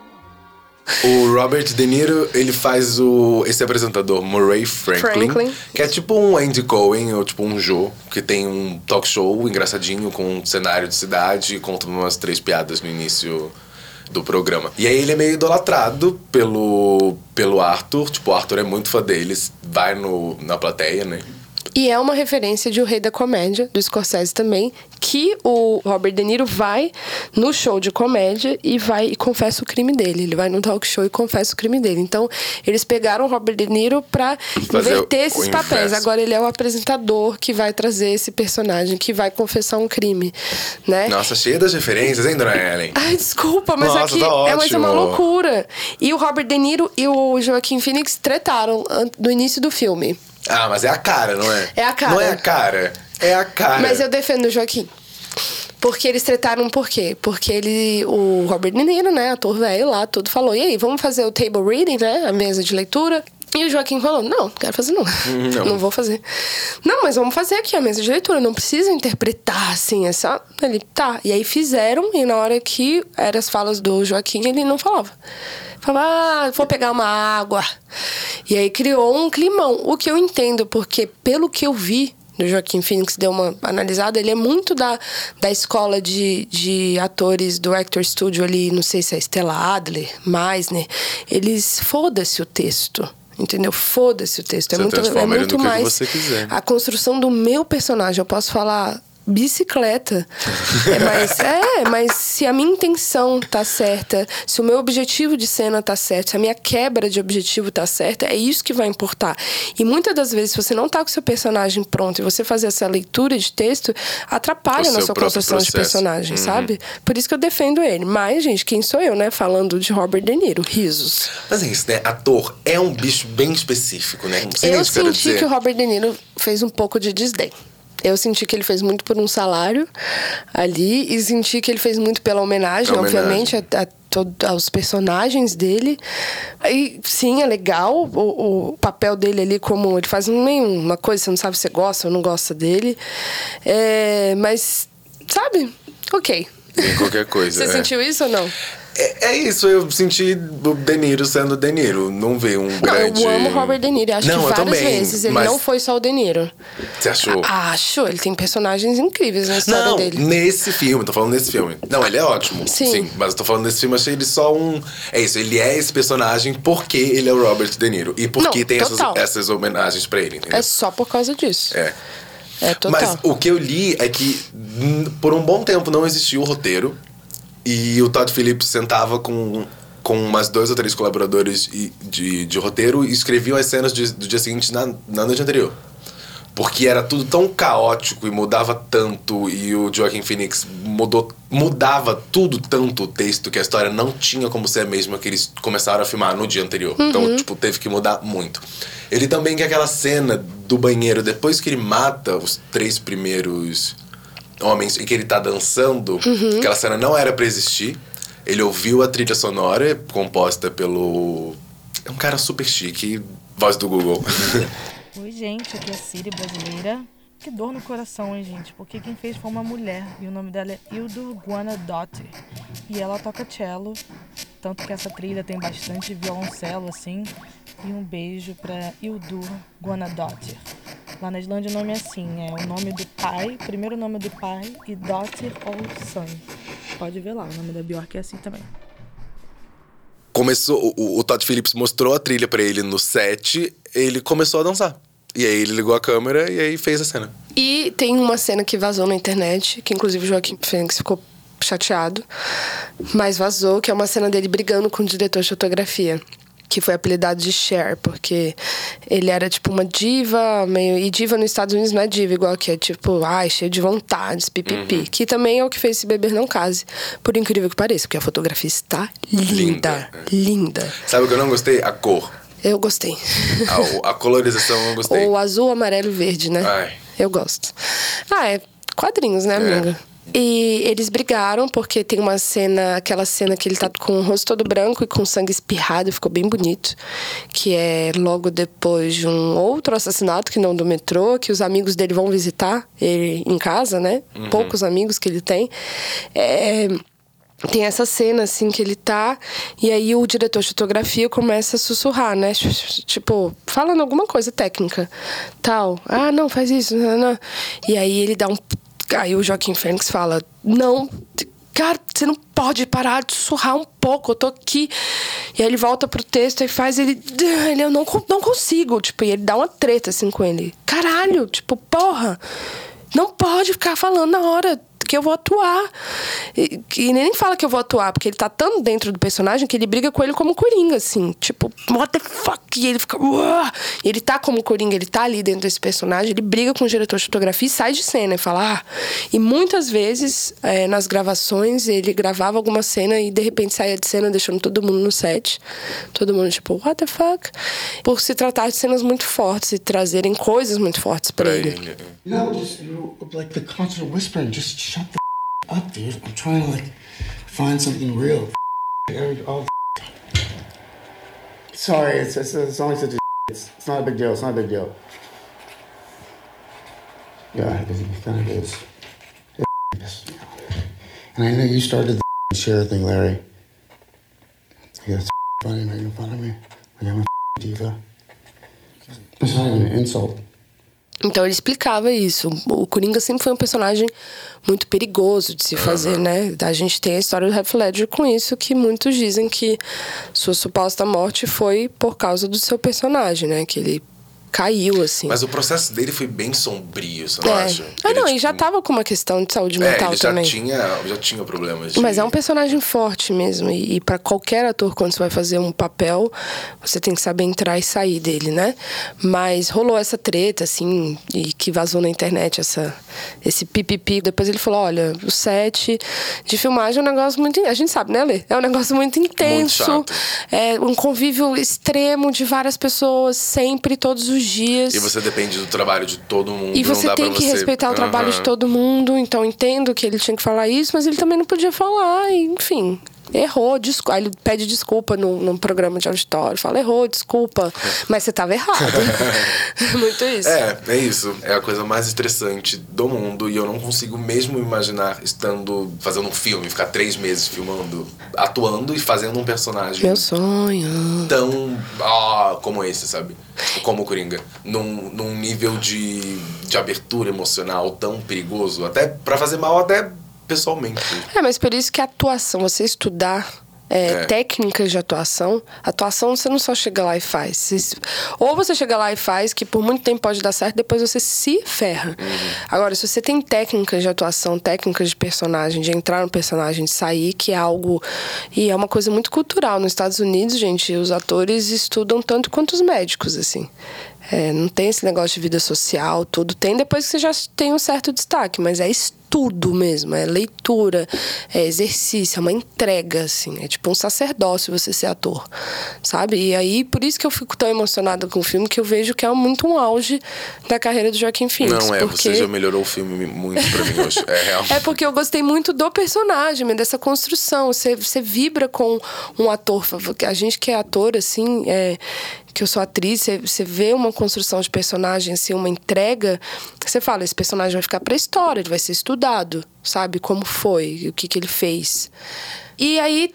Speaker 2: O Robert De Niro, ele faz o, esse apresentador, Murray Franklin, Franklin, que é tipo um Andy Cohen ou tipo um Joe, que tem um talk show engraçadinho com um cenário de cidade e conta umas três piadas no início do programa. E aí ele é meio idolatrado pelo, pelo Arthur, tipo, o Arthur é muito fã deles, vai no, na plateia, né?
Speaker 1: E é uma referência de O Rei da Comédia, do Scorsese também, que o Robert De Niro vai no show de comédia e vai e confessa o crime dele. Ele vai no talk show e confessa o crime dele. Então, eles pegaram o Robert De Niro pra Fazer inverter esses papéis. Agora ele é o apresentador que vai trazer esse personagem, que vai confessar um crime, né?
Speaker 2: Nossa, cheia das referências, hein, Dona Ellen?
Speaker 1: Ai, desculpa, mas Nossa, aqui tá é, mas é uma loucura. E o Robert De Niro e o Joaquim Phoenix tretaram no início do filme.
Speaker 2: Ah, mas é a cara, não é?
Speaker 1: É a cara.
Speaker 2: Não é a cara, é a cara.
Speaker 1: Mas eu defendo o Joaquim. Porque eles tretaram por quê? Porque ele, o Robert De Niro, né, ator velho lá, tudo falou, e aí, vamos fazer o table reading, né, a mesa de leitura? E o Joaquim falou: Não, quero fazer não. Não. não vou fazer. Não, mas vamos fazer aqui a mesa de leitura. Não precisa interpretar assim, é só. Ele, tá. E aí fizeram, e na hora que eram as falas do Joaquim, ele não falava. Falava, ah, vou pegar uma água. E aí criou um climão. O que eu entendo, porque pelo que eu vi do Joaquim Phoenix deu uma analisada, ele é muito da, da escola de, de atores do Actor Studio ali, não sei se é Stella Adler, Meisner. Eles, foda-se o texto entendeu? Foda-se o texto. É
Speaker 2: Você
Speaker 1: muito, é muito mais.
Speaker 2: A
Speaker 1: construção do meu personagem. Eu posso falar bicicleta. é, mas, é, mas se a minha intenção tá certa, se o meu objetivo de cena tá certo, se a minha quebra de objetivo tá certa, é isso que vai importar. E muitas das vezes, se você não tá com o seu personagem pronto e você fazer essa leitura de texto, atrapalha na sua construção processo. de personagem, uhum. sabe? Por isso que eu defendo ele. Mas, gente, quem sou eu, né? Falando de Robert De Niro, risos.
Speaker 2: Mas é isso, né? Ator é um bicho bem específico, né?
Speaker 1: eu senti que o Robert De Niro fez um pouco de desdém. Eu senti que ele fez muito por um salário ali e senti que ele fez muito pela homenagem, homenagem. obviamente, a, a todos aos personagens dele. E sim, é legal o, o, papel dele ali, como ele faz nenhuma coisa, você não sabe se você gosta ou não gosta dele. É, mas, sabe? Ok.
Speaker 2: Em qualquer coisa.
Speaker 1: você
Speaker 2: é.
Speaker 1: sentiu isso ou não?
Speaker 2: É, é, isso, eu senti o De Niro sendo De Niro. Não vi um não, grande.
Speaker 1: Eu amo Robert De Niro. Acho não, que várias também, vezes. Ele mas... não foi só o De Niro.
Speaker 2: Você achou?
Speaker 1: Acho. Ele tem personagens incríveis na história
Speaker 2: não,
Speaker 1: dele.
Speaker 2: Nesse filme, tô falando nesse filme. Não, ele é ótimo. Sim. sim. Mas eu tô falando nesse filme, achei ele só um. É isso, ele é esse personagem porque ele é o Robert De Niro. E porque não, tem essas, essas homenagens pra ele, entendeu?
Speaker 1: É só por causa disso.
Speaker 2: É.
Speaker 1: É total.
Speaker 2: Mas o que eu li é que por um bom tempo não existiu o roteiro. E o Todd Phillips sentava com, com umas dois ou três colaboradores de, de roteiro e escreviam as cenas de, do dia seguinte na, na noite anterior. Porque era tudo tão caótico e mudava tanto, e o Joaquin Phoenix mudou, mudava tudo tanto o texto que a história não tinha como ser a mesma que eles começaram a filmar no dia anterior. Uhum. Então, tipo, teve que mudar muito. Ele também quer aquela cena do banheiro, depois que ele mata os três primeiros homens em que ele tá dançando, uhum. aquela cena não era para existir. Ele ouviu a trilha sonora composta pelo. É um cara super chique, voz do Google.
Speaker 3: Oi, gente, aqui é a Siri brasileira. Que dor no coração, hein, gente? Porque quem fez foi uma mulher e o nome dela é Ildur Guanadotti. E ela toca cello, tanto que essa trilha tem bastante violoncelo, assim. E um beijo pra Ildur Guanadotti. Lá na Islândia o nome é assim, é o nome do pai, primeiro nome do pai e daughter ou son. Pode ver lá, o nome da Bjork é assim também.
Speaker 2: Começou, o, o Todd Phillips mostrou a trilha para ele no set, ele começou a dançar. E aí ele ligou a câmera e aí fez a cena.
Speaker 1: E tem uma cena que vazou na internet, que inclusive o Joaquim Fênix ficou chateado, mas vazou, que é uma cena dele brigando com o diretor de fotografia que foi apelidado de Cher, porque ele era tipo uma diva, meio. E diva nos Estados Unidos não é diva igual que é tipo, ai, cheio de vontades, pipipi. Uhum. Que também é o que fez esse beber não case. Por incrível que pareça, porque a fotografia está linda. Linda. linda.
Speaker 2: Sabe o que eu não gostei? A cor.
Speaker 1: Eu gostei.
Speaker 2: A, a colorização eu gostei.
Speaker 1: O azul, amarelo e verde, né?
Speaker 2: Ai.
Speaker 1: Eu gosto. Ah, é quadrinhos, né, amiga? É. E eles brigaram porque tem uma cena, aquela cena que ele tá com o rosto todo branco e com sangue espirrado, ficou bem bonito. Que é logo depois de um outro assassinato, que não do metrô, que os amigos dele vão visitar ele em casa, né? Uhum. Poucos amigos que ele tem. É, tem essa cena, assim, que ele tá. E aí o diretor de fotografia começa a sussurrar, né? Tipo, falando alguma coisa técnica. Tal. Ah, não, faz isso. Não, não. E aí ele dá um Aí o Joaquim Fênix fala: Não, cara, você não pode parar de sussurrar um pouco, eu tô aqui. E aí ele volta pro texto e faz ele. ele eu não, não consigo. Tipo, e ele dá uma treta assim com ele. Caralho, tipo, porra. Não pode ficar falando na hora que eu vou atuar. E, e, nem fala que eu vou atuar, porque ele tá tão dentro do personagem que ele briga com ele como Coringa, assim. Tipo, what the fuck? E ele fica. Uah! E ele tá como Coringa, ele tá ali dentro desse personagem, ele briga com o diretor de fotografia e sai de cena e fala. Ah. E muitas vezes, é, nas gravações, ele gravava alguma cena e de repente saía de cena deixando todo mundo no set. Todo mundo, tipo, what the fuck? Por se tratar de cenas muito fortes e trazerem coisas muito fortes para ele.
Speaker 4: No, just like the concert whispering, just shut the up, dude. I'm trying to like find something real. Oh, Sorry, it's, it's, it's only such a. It's, it's not a big deal. It's not a big deal. Yeah, it kind of is. It's, and I know you started the share thing, Larry. Yeah, it's funny making fun of me. Like I'm a diva. It's not even an insult.
Speaker 1: Então ele explicava isso. O Coringa sempre foi um personagem muito perigoso de se fazer, né? A gente tem a história do Heath Ledger com isso, que muitos dizem que sua suposta morte foi por causa do seu personagem, né? Que ele caiu, assim.
Speaker 2: Mas o processo dele foi bem sombrio, você não
Speaker 1: é.
Speaker 2: acha?
Speaker 1: Ah,
Speaker 2: Ele,
Speaker 1: não, e
Speaker 2: tipo,
Speaker 1: já tava com uma questão de saúde
Speaker 2: É,
Speaker 1: mental
Speaker 2: ele já
Speaker 1: também.
Speaker 2: tinha, já tinha problemas. de-
Speaker 1: Mas é um personagem forte mesmo. E, e para qualquer ator, quando você vai fazer um papel, você tem que saber entrar e sair dele, né? Mas rolou essa treta, assim, e que vazou na internet, essa, esse pipipi. Depois ele falou: olha, o set de filmagem é um negócio muito. A gente sabe, né, Lê? É um negócio muito intenso.
Speaker 2: chato.
Speaker 1: é um convívio extremo de várias pessoas, sempre, todos os dias.
Speaker 2: E você depende do trabalho de todo mundo.
Speaker 1: E você tem que
Speaker 2: você-
Speaker 1: respeitar o trabalho de todo mundo, então entendo que ele tinha que falar isso, mas ele também não podia falar, enfim. Errou, desculpa. Aí ele pede desculpa num, num programa de auditório, fala, errou, desculpa, mas você tava errado. Muito isso.
Speaker 2: É, é isso. É a coisa mais estressante do mundo e eu não consigo mesmo imaginar estando fazendo um filme, ficar três meses filmando, atuando e fazendo um personagem
Speaker 1: Meu sonho.
Speaker 2: tão ah, como esse, sabe? Como o Coringa. Num, num nível de, de abertura emocional tão perigoso, até pra fazer mal até pessoalmente.
Speaker 1: É, mas por isso que a atuação, você estudar é,
Speaker 2: É.
Speaker 1: técnicas de atuação, atuação você não só chega lá e faz. Você- ou você chega lá e faz, que por muito tempo pode dar certo, depois você se ferra. Agora, se você tem técnicas de atuação, técnicas de personagem, de entrar no personagem, de sair, que é algo. E é uma coisa muito cultural. Nos Estados Unidos, gente, os atores estudam tanto quanto os médicos, assim. É, não tem esse negócio de vida social, tudo. Tem depois que você já tem um certo destaque, mas é estudo mesmo, é leitura, é exercício, é uma entrega, assim. É tipo um sacerdócio você ser ator, sabe? E aí, por isso que eu fico tão emocionada com o filme, que eu vejo que é muito um auge da carreira do Joaquim Phoenix.
Speaker 2: Não é,
Speaker 1: porque...
Speaker 2: você já melhorou o filme muito pra mim hoje. É real.
Speaker 1: É porque eu gostei muito do personagem, dessa construção. Você, você vibra com um ator. A gente que é ator, assim, é, que eu sou atriz, você, você vê uma construção de personagem, assim, uma entrega. Você fala, esse personagem vai ficar pra história, ele vai ser estudado, sabe? Como foi, o que, que ele fez. E aí,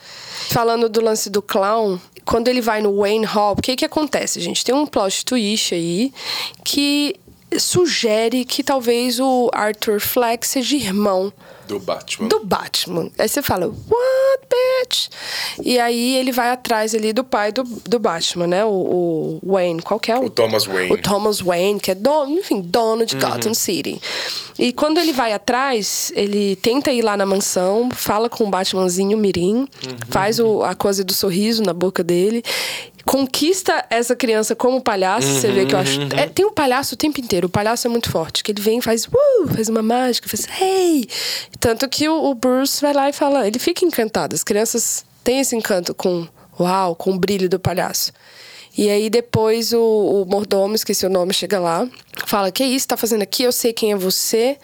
Speaker 1: falando do lance do clown, quando ele vai no Wayne Hall, o que que acontece, gente? Tem um plot twist aí que sugere que talvez o Arthur Fleck seja irmão
Speaker 2: Do Batman.
Speaker 1: do Batman. Aí você fala, what, bitch? E aí ele vai atrás ali do pai do, do Batman, né? O, o Wayne, qual que é?
Speaker 2: O Thomas Wayne.
Speaker 1: O Thomas Wayne, que é dono, enfim, dono de Gotham City. E quando ele vai atrás, ele tenta ir lá na mansão, fala com o Batmanzinho Mirim, faz o- a coisa do sorriso na boca dele. Conquista essa criança como palhaço, você vê que eu acho. é, tem um palhaço o tempo inteiro, o palhaço é muito forte, que ele vem e faz, uh, faz uma mágica, faz, hey! Tanto que o, o Bruce vai lá e fala, ele fica encantado. As crianças têm esse encanto com, uau, com o brilho do palhaço. E aí depois o, o mordomo, esqueci o nome, chega lá, fala: Que isso, tá fazendo aqui? Eu sei quem é você.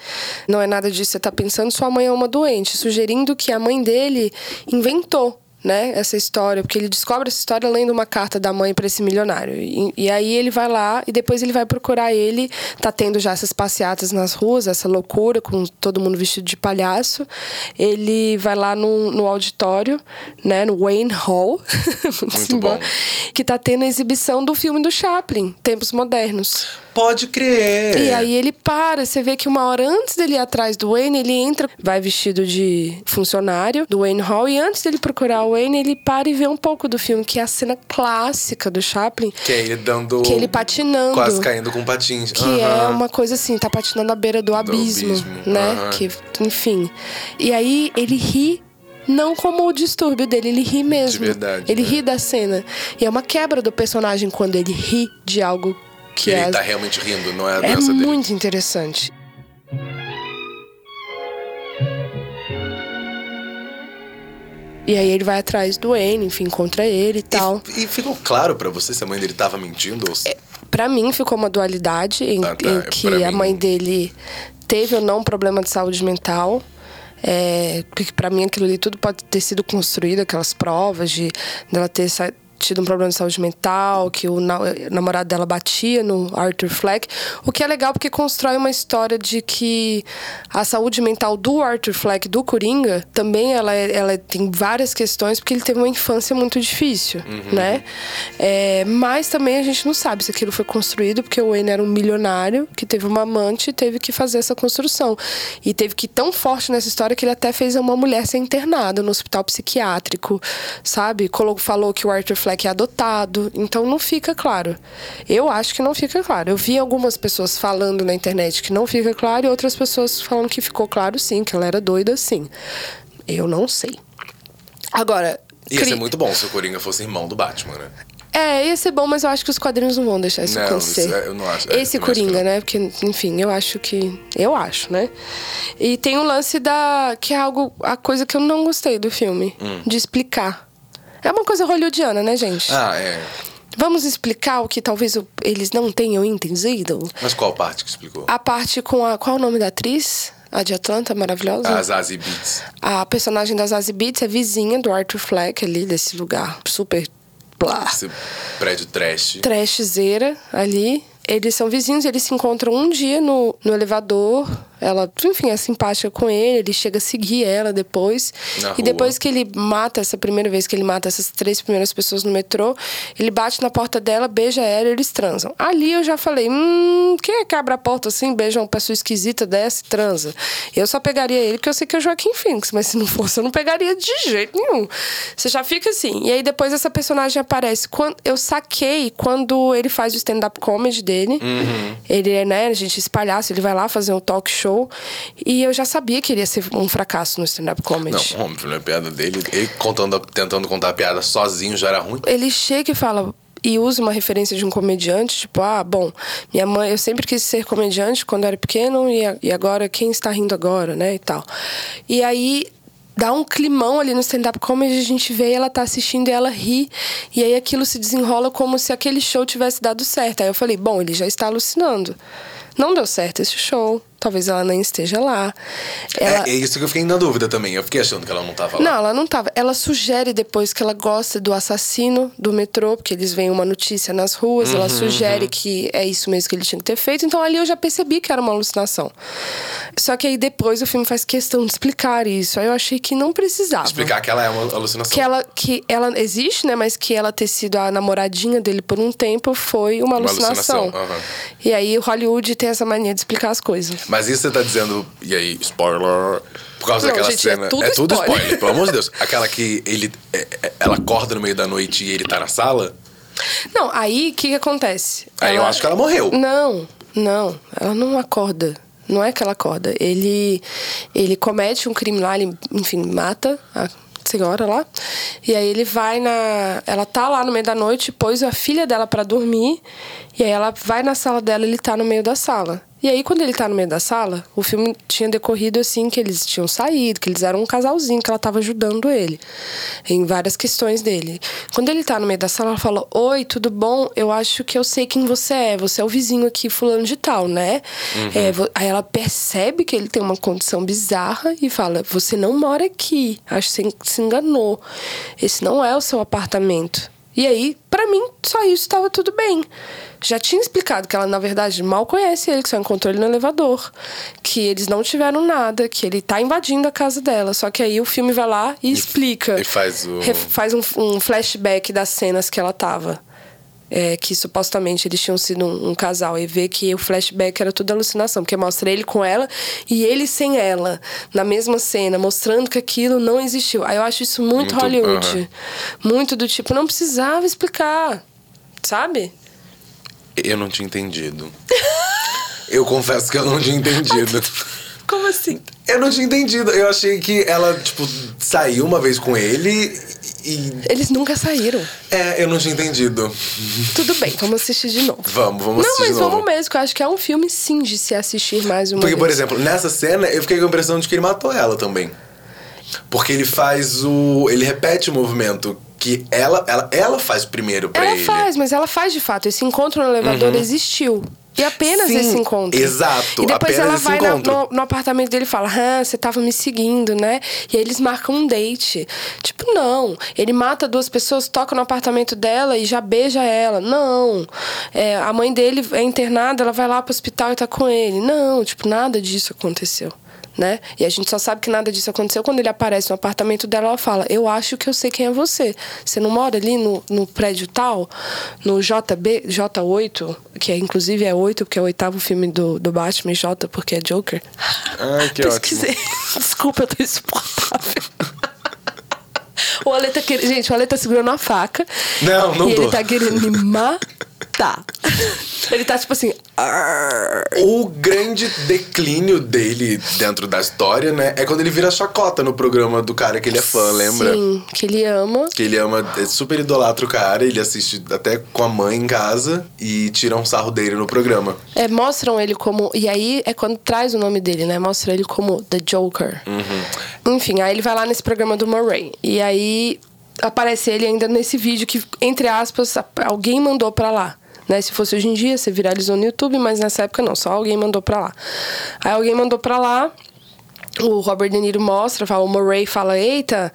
Speaker 1: Não é nada disso, você tá pensando, sua mãe é uma doente, sugerindo que a mãe dele inventou. Né, essa história, porque ele descobre essa história lendo uma carta da mãe para esse milionário. E, e aí ele vai lá e depois ele vai procurar ele. Tá tendo já essas passeatas nas ruas, essa loucura, com todo mundo vestido de palhaço. Ele vai lá no, no auditório, né, no Wayne Hall, muito, simbólico, que tá tendo a exibição do filme do Chaplin, Tempos Modernos.
Speaker 2: Pode crer.
Speaker 1: E aí ele para, você vê que uma hora antes dele ir atrás do Wayne, ele entra, vai vestido de funcionário do Wayne Hall, e antes dele procurar o Wayne, ele para e vê um pouco do filme, que é a cena clássica do Chaplin,
Speaker 2: Que é ele dando.
Speaker 1: que ele patinando.
Speaker 2: Quase caindo com patins.
Speaker 1: Que é
Speaker 2: Aham.
Speaker 1: uma coisa assim, tá patinando à beira do abismo,
Speaker 2: abismo,
Speaker 1: né?
Speaker 2: aham.
Speaker 1: Que, enfim. E aí ele ri. Não como o distúrbio dele, ele ri mesmo.
Speaker 2: De verdade,
Speaker 1: Ele
Speaker 2: né?
Speaker 1: ri da cena. E é uma quebra do personagem quando ele ri de algo que,
Speaker 2: Que ele
Speaker 1: é,
Speaker 2: tá realmente rindo, não é a
Speaker 1: é
Speaker 2: dele.
Speaker 1: muito interessante. E aí ele vai atrás do Wayne, enfim, contra ele e tal.
Speaker 2: E, e ficou claro pra você se a mãe dele tava mentindo? Ou... se-
Speaker 1: Pra mim ficou uma dualidade em,
Speaker 2: Ah, tá.
Speaker 1: em
Speaker 2: É,
Speaker 1: que
Speaker 2: pra
Speaker 1: a
Speaker 2: mim-
Speaker 1: mãe dele teve ou não um problema de saúde mental. É, porque pra mim aquilo ali tudo pode ter sido construído, aquelas provas de dela ter sa- tido um problema de saúde mental, que o na- namorado dela batia no Arthur Fleck. O que é legal porque constrói uma história de que a saúde mental do Arthur Fleck, do Coringa, também ela, é- ela tem várias questões, porque ele teve uma infância muito difícil, né? É, mas também a gente não sabe se aquilo foi construído, porque o Wayne era um milionário que teve uma amante e teve que fazer essa construção. E teve que ir tão forte nessa história que ele até fez uma mulher ser internada no hospital psiquiátrico, sabe? Falou que o Arthur Fleck é adotado. Então não fica claro. Eu acho que não fica claro. Eu vi algumas pessoas falando na internet que não fica claro e outras pessoas falando que ficou claro sim, que ela era doida sim. Eu não sei. Agora.
Speaker 2: Ia
Speaker 1: cri-
Speaker 2: ser muito bom se o Coringa fosse irmão do Batman, né?
Speaker 1: é, ia ser bom, mas eu acho que os quadrinhos não vão deixar isso
Speaker 2: Não,
Speaker 1: acontecer.
Speaker 2: isso é- eu não acho- é,
Speaker 1: Esse
Speaker 2: acho que
Speaker 1: Coringa,
Speaker 2: não.
Speaker 1: né? Porque, enfim, eu acho que. Eu acho, né? E tem o lance da. que é algo. a coisa que eu não gostei do filme. De explicar. É uma coisa hollywoodiana, né, gente?
Speaker 2: Ah, é.
Speaker 1: Vamos explicar o que talvez eles não tenham entendido?
Speaker 2: Mas qual parte que explicou?
Speaker 1: A parte com a. Qual é o nome da atriz? A de Atlanta, maravilhosa?
Speaker 2: A Zazie Beats.
Speaker 1: A personagem da Zazie Beetz é vizinha do Arthur Fleck ali, desse lugar super. Blá.
Speaker 2: Esse prédio trash.
Speaker 1: trashzeira ali. Eles são vizinhos, eles se encontram um dia no, no elevador. Ela, enfim, é simpática com ele, ele chega a seguir ela depois.
Speaker 2: Na
Speaker 1: e
Speaker 2: rua.
Speaker 1: depois que ele mata, essa primeira vez que ele mata essas três primeiras pessoas no metrô, ele bate na porta dela, beija ela e eles transam. Ali eu já falei: hum, quem é que abre a porta assim, beija uma pessoa esquisita dessa e transa? Eu só pegaria ele porque eu sei que é o Joaquim Phoenix, mas se não fosse, eu não pegaria de jeito nenhum. Você já fica assim. E aí depois essa personagem aparece. Quando, eu saquei quando ele faz o stand-up comedy dele. Ele é, né, a gente espalhasse, ele vai lá fazer um talk show. E eu já sabia que ele ia ser um fracasso no stand-up comedy.
Speaker 2: Não, óbvio, não é piada dele. Ele contando, tentando contar a piada sozinho já era ruim.
Speaker 1: ele chega e fala e usa uma referência de um comediante, tipo, ah, bom, minha mãe, eu sempre quis ser comediante quando era pequeno e, a- e agora quem está rindo agora, né, e tal. E aí dá um climão ali no stand-up comedy, a gente vê ela tá assistindo e ela ri, e aí aquilo se desenrola como se aquele show tivesse dado certo. Aí eu falei, bom, ele já está alucinando. Não deu certo esse show, talvez ela nem esteja lá. Ela...
Speaker 2: É, é isso que eu fiquei na dúvida também. Eu fiquei achando que ela não tava lá.
Speaker 1: Não, ela não tava. Ela sugere depois que ela gosta do assassino do metrô, porque eles veem uma notícia nas ruas,
Speaker 2: Uhum,
Speaker 1: ela sugere que é isso mesmo que ele tinha que ter feito. Então ali eu já percebi que era uma alucinação. Só que aí depois o filme faz questão de explicar isso. Aí eu achei que não precisava.
Speaker 2: Explicar que ela é uma alucinação.
Speaker 1: Que ela, que ela existe, né? Mas que ela ter sido a namoradinha dele por um tempo foi uma
Speaker 2: Uma
Speaker 1: alucinação.
Speaker 2: alucinação, aham.
Speaker 1: E aí o Hollywood tem essa mania de explicar as coisas.
Speaker 2: Mas isso você tá dizendo, e aí, spoiler. Por causa
Speaker 1: Não,
Speaker 2: daquela
Speaker 1: gente, é
Speaker 2: cena.
Speaker 1: tudo spoiler.
Speaker 2: spoiler, pelo amor de Deus. Aquela que ele. é, é, ela acorda no meio da noite e ele tá na sala.
Speaker 1: Não, aí o que, que acontece?
Speaker 2: Aí eu acho que ela morreu.
Speaker 1: Não, não, ela não acorda. Não é que ela acorda. Ele, ele comete um crime lá, ele, enfim, mata a senhora lá. E aí ele vai na. Ela tá lá no meio da noite, pôs a filha dela pra dormir. E aí ela vai na sala dela e ele tá no meio da sala. E aí, quando ele tá no meio da sala, o filme tinha decorrido assim, que eles tinham saído, que eles eram um casalzinho, que ela tava ajudando ele em várias questões dele. Quando ele tá no meio da sala, ela fala: Oi, tudo bom? Eu acho que eu sei quem você é. Você é o vizinho aqui, fulano de tal, né? É, vo- aí ela percebe que ele tem uma condição bizarra e fala: Você não mora aqui. Acho que você se enganou. Esse não é o seu apartamento. E aí, pra mim, só isso estava tudo bem. Já tinha explicado que ela, na verdade, mal conhece ele, que só encontrou ele no elevador. Que eles não tiveram nada, que ele tá invadindo a casa dela. Só que aí o filme vai lá e, explica.
Speaker 2: e faz o-
Speaker 1: faz um, um flashback das cenas que ela tava. É, que supostamente eles tinham sido um, um casal. E vê que o flashback era tudo alucinação. Porque mostra ele com ela e ele sem ela. Na mesma cena, mostrando que aquilo não existiu. Aí eu acho isso muito,
Speaker 2: Muito,
Speaker 1: Hollywood.
Speaker 2: aham.
Speaker 1: Muito do tipo, não precisava explicar. Sabe?
Speaker 2: Eu não tinha entendido. eu confesso que eu não tinha entendido.
Speaker 1: Como assim?
Speaker 2: Eu não tinha entendido. Eu achei que ela, tipo, saiu uma vez com ele e.
Speaker 1: Eles nunca saíram.
Speaker 2: É, eu não tinha entendido.
Speaker 1: Tudo bem, vamos assistir de novo.
Speaker 2: Vamos, vamos
Speaker 1: Não,
Speaker 2: assistir
Speaker 1: mas
Speaker 2: de novo.
Speaker 1: vamos mesmo, que eu acho que é um filme sim de se assistir mais uma
Speaker 2: Porque,
Speaker 1: vez.
Speaker 2: por exemplo, nessa cena eu fiquei com a impressão de que ele matou ela também. Porque ele faz o. Ele repete o movimento que ela, ela, ela faz primeiro pra
Speaker 1: Ela
Speaker 2: ele. Uhum.
Speaker 1: faz, mas ela faz de fato. Esse encontro no elevador existiu. E apenas
Speaker 2: Sim,
Speaker 1: esse encontro.
Speaker 2: exato,
Speaker 1: E depois ela vai na- no, no apartamento dele e fala: Ah, você tava me seguindo, né? E aí eles marcam um date. Tipo, não. Ele mata duas pessoas, toca no apartamento dela e já beija ela. Não. É, a mãe dele é internada, ela vai lá pro hospital e tá com ele. Não, tipo, nada disso aconteceu. Né? E a gente só sabe que nada disso aconteceu quando ele aparece no apartamento dela. Ela fala: Eu acho que eu sei quem é você. Você não mora ali no, no prédio tal, no JB, J8, que é, inclusive é 8, porque é o oitavo filme do, do Batman, J, porque é Joker.
Speaker 2: Ai, que
Speaker 1: Pesquisei. Desculpa, eu tô insuportável. O Ale tá querendo. Gente, o Ale tá segurando uma faca.
Speaker 2: Não, não
Speaker 1: E
Speaker 2: tô.
Speaker 1: ele tá querendo me matar. Ele tá tipo assim. "Arr".
Speaker 2: O grande declínio dele dentro da história, né? É quando ele vira chacota no programa do cara que ele é fã, lembra?
Speaker 1: Sim, que ele ama.
Speaker 2: Que ele ama, é super idolatra o cara, ele assiste até com a mãe em casa e tira um sarro dele no programa.
Speaker 1: É, mostram ele como. E aí é quando traz o nome dele, né? Mostra ele como The Joker.
Speaker 2: Uhum.
Speaker 1: Enfim, aí ele vai lá nesse programa do Murray. E aí aparece ele ainda nesse vídeo que, entre aspas, alguém mandou pra lá. Né? Se fosse hoje em dia, você viralizou no YouTube, mas nessa época não, só alguém mandou pra lá. Aí alguém mandou pra lá. O Robert De Niro mostra, fala, o Murray fala, eita,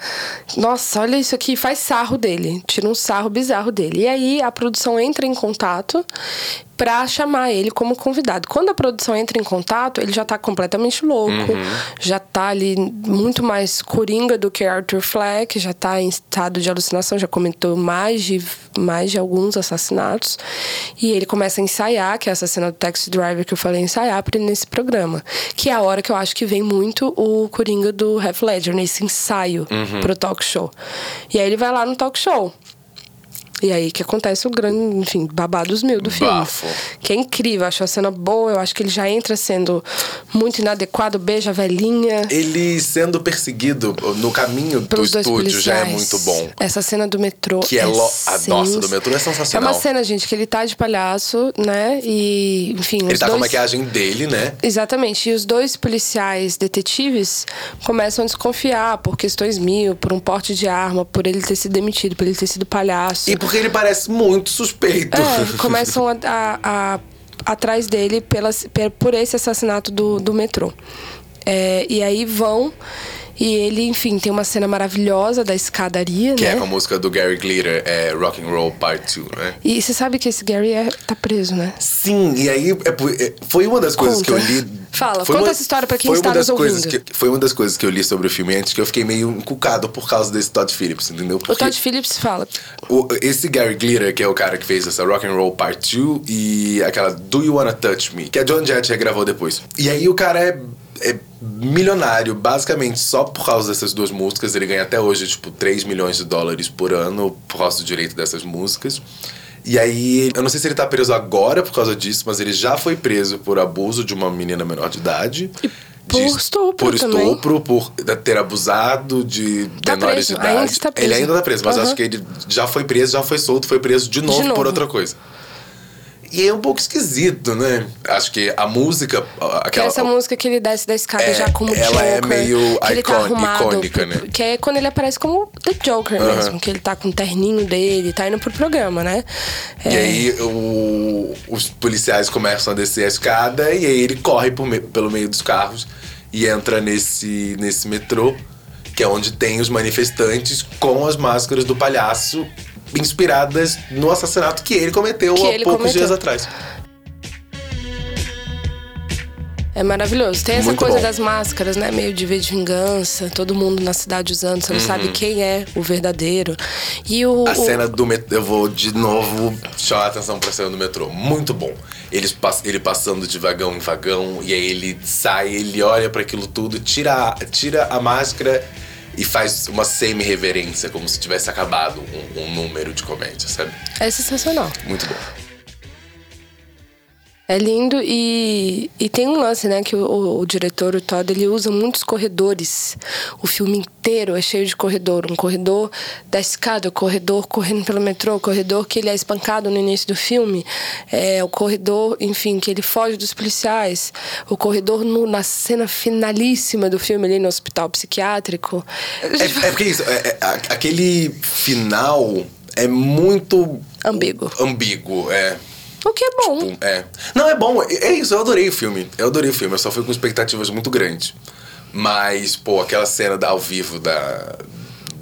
Speaker 1: nossa, olha isso aqui, faz sarro dele, tira um sarro bizarro dele. E aí a produção entra em contato pra chamar ele como convidado. Quando a produção entra em contato, ele já tá completamente louco, já tá ali muito mais coringa do que Arthur Fleck, já tá em estado de alucinação, já comentou mais de, mais de alguns assassinatos. E ele começa a ensaiar, que é essa cena do Taxi Driver que eu falei, ensaiar pra ele nesse programa. Que é a hora que eu acho que vem muito o coringa do Heath Ledger, nesse ensaio pro talk show. E aí ele vai lá no talk show. E aí que acontece o grande, enfim, babados mil do filme.
Speaker 2: Bafo.
Speaker 1: Que é incrível, acho a cena boa, eu acho que ele já entra sendo muito inadequado, beija a velhinha.
Speaker 2: Ele sendo perseguido no caminho do
Speaker 1: dois
Speaker 2: estúdio já é
Speaker 1: policiais.
Speaker 2: muito bom.
Speaker 1: Essa cena do metrô.
Speaker 2: Que é lo- a nossa do metrô é
Speaker 1: É
Speaker 2: sensacional.
Speaker 1: uma cena, gente, que ele tá de palhaço, né? E, enfim,
Speaker 2: Ele tá com a
Speaker 1: dois...
Speaker 2: maquiagem dele, né?
Speaker 1: Exatamente. E os dois policiais detetives começam a desconfiar por questões mil, por um porte de arma, por ele ter sido demitido, por ele ter sido palhaço.
Speaker 2: E porque ele parece muito suspeito.
Speaker 1: É, começam a, a- a- atrás dele pelas, pe- por esse assassinato do, do metrô. É, e aí vão. E ele, enfim, tem uma cena maravilhosa da escadaria,
Speaker 2: Que
Speaker 1: né?
Speaker 2: é com a música do Gary Glitter, é Rock and Roll Part 2, né?
Speaker 1: E você sabe que esse Gary é, tá preso, né?
Speaker 2: Sim, e aí é é- foi uma das coisas que eu
Speaker 1: Conta.
Speaker 2: li.
Speaker 1: Fala,
Speaker 2: foi
Speaker 1: conta
Speaker 2: uma-
Speaker 1: essa história pra quem está nos ouvindo.
Speaker 2: que- Foi uma das coisas que eu li sobre o filme antes que eu fiquei meio encucado por causa desse Todd Phillips, entendeu?
Speaker 1: O
Speaker 2: Porque
Speaker 1: Todd Phillips fala.
Speaker 2: o- esse Gary Glitter, que é o cara que fez essa Rock and Roll Part 2 e aquela Do You Wanna Touch Me, que a John Jett regravou depois. E aí o cara é, é milionário, basicamente só por causa dessas duas músicas. Ele ganha até hoje, tipo, 3 milhões de dólares por ano por causa do direito dessas músicas. E aí, eu não sei se ele tá preso agora por causa disso, mas ele já foi preso por abuso de uma menina menor de idade.
Speaker 1: por
Speaker 2: de-
Speaker 1: estupro
Speaker 2: Por
Speaker 1: também.
Speaker 2: estupro, por ter abusado de
Speaker 1: Tá
Speaker 2: menores
Speaker 1: preso,
Speaker 2: de idade.
Speaker 1: ainda está preso.
Speaker 2: Ele ainda tá preso, mas
Speaker 1: Aham.
Speaker 2: acho que ele já foi preso, já foi solto, foi preso de novo,
Speaker 1: novo.
Speaker 2: por outra coisa. E é um pouco esquisito, né? Acho que a música. a-
Speaker 1: Que é
Speaker 2: Aquela,
Speaker 1: essa música que ele desce da escada
Speaker 2: É,
Speaker 1: já como
Speaker 2: ela é
Speaker 1: Joker.
Speaker 2: meio
Speaker 1: que ele tá
Speaker 2: icon-
Speaker 1: arrumado.
Speaker 2: icônica, né?
Speaker 1: Que é quando ele aparece como The Joker mesmo. Que ele tá com o terninho dele, tá indo pro programa, né?
Speaker 2: E
Speaker 1: É,
Speaker 2: aí o- os policiais começam a descer a escada e aí ele corre me- pelo meio dos carros e entra nesse, nesse metrô, que é onde tem os manifestantes com as máscaras do palhaço inspiradas no assassinato que ele cometeu
Speaker 1: Que
Speaker 2: há
Speaker 1: ele
Speaker 2: poucos
Speaker 1: cometeu.
Speaker 2: dias atrás.
Speaker 1: É maravilhoso. Tem essa
Speaker 2: Muito
Speaker 1: coisa
Speaker 2: bom.
Speaker 1: das máscaras, né? Meio de ver de vingança. Todo mundo na cidade usando. Você não sabe quem é o verdadeiro. E o.
Speaker 2: Uhum. A
Speaker 1: o-
Speaker 2: cena do metrô, eu vou de novo chamar a atenção pra cena do metrô. Muito bom. Eles, ele passando de vagão em vagão, e aí ele sai, ele olha pra aquilo tudo, tira, tira a máscara e faz uma semi-reverência, como se tivesse acabado um, um número de comédia, sabe?
Speaker 1: É sensacional.
Speaker 2: Muito bom.
Speaker 1: É lindo e, e tem um lance, né? Que o, o- diretor, o Todd, ele usa muitos corredores. O filme inteiro é cheio de corredor. Um corredor da escada, o corredor correndo pelo metrô, o corredor que ele é espancado no início do filme. É, o corredor, enfim, que ele foge dos policiais. O corredor no- na cena finalíssima do filme, ali no hospital psiquiátrico.
Speaker 2: É, é porque isso, é- é- aquele final é muito
Speaker 1: Ambíguo.
Speaker 2: ambíguo, é.
Speaker 1: O que é bom.
Speaker 2: Tipo, é. Não, é bom. É é isso, eu adorei o filme. Eu adorei o filme. Eu só fui com expectativas muito grandes. Mas, pô, aquela cena da ao vivo da.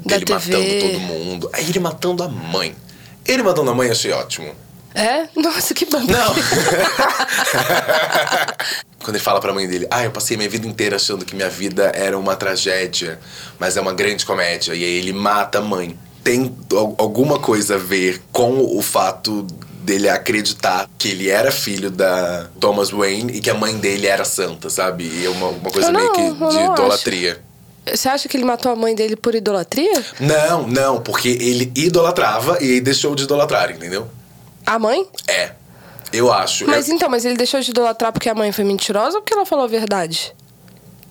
Speaker 1: Da
Speaker 2: dele
Speaker 1: TV.
Speaker 2: matando todo mundo. Aí ele matando a mãe. Ele matando a mãe, achei ótimo.
Speaker 1: É? Nossa, que bom.
Speaker 2: Não! Quando ele fala pra mãe dele, ah, eu passei minha vida inteira achando que minha vida era uma tragédia, mas é uma grande comédia. E aí ele mata a mãe. Tem al- alguma coisa a ver com o fato dele acreditar que ele era filho da Thomas Wayne e que a mãe dele era santa, sabe? E é uma, uma coisa
Speaker 1: Eu
Speaker 2: meio
Speaker 1: não,
Speaker 2: que de
Speaker 1: não
Speaker 2: idolatria.
Speaker 1: Você acha que ele matou a mãe dele por idolatria?
Speaker 2: Não, não, porque ele idolatrava e deixou de idolatrar, entendeu?
Speaker 1: A mãe?
Speaker 2: É. Eu acho.
Speaker 1: Mas
Speaker 2: É-
Speaker 1: então, mas ele deixou de idolatrar porque a mãe foi mentirosa ou porque ela falou a verdade?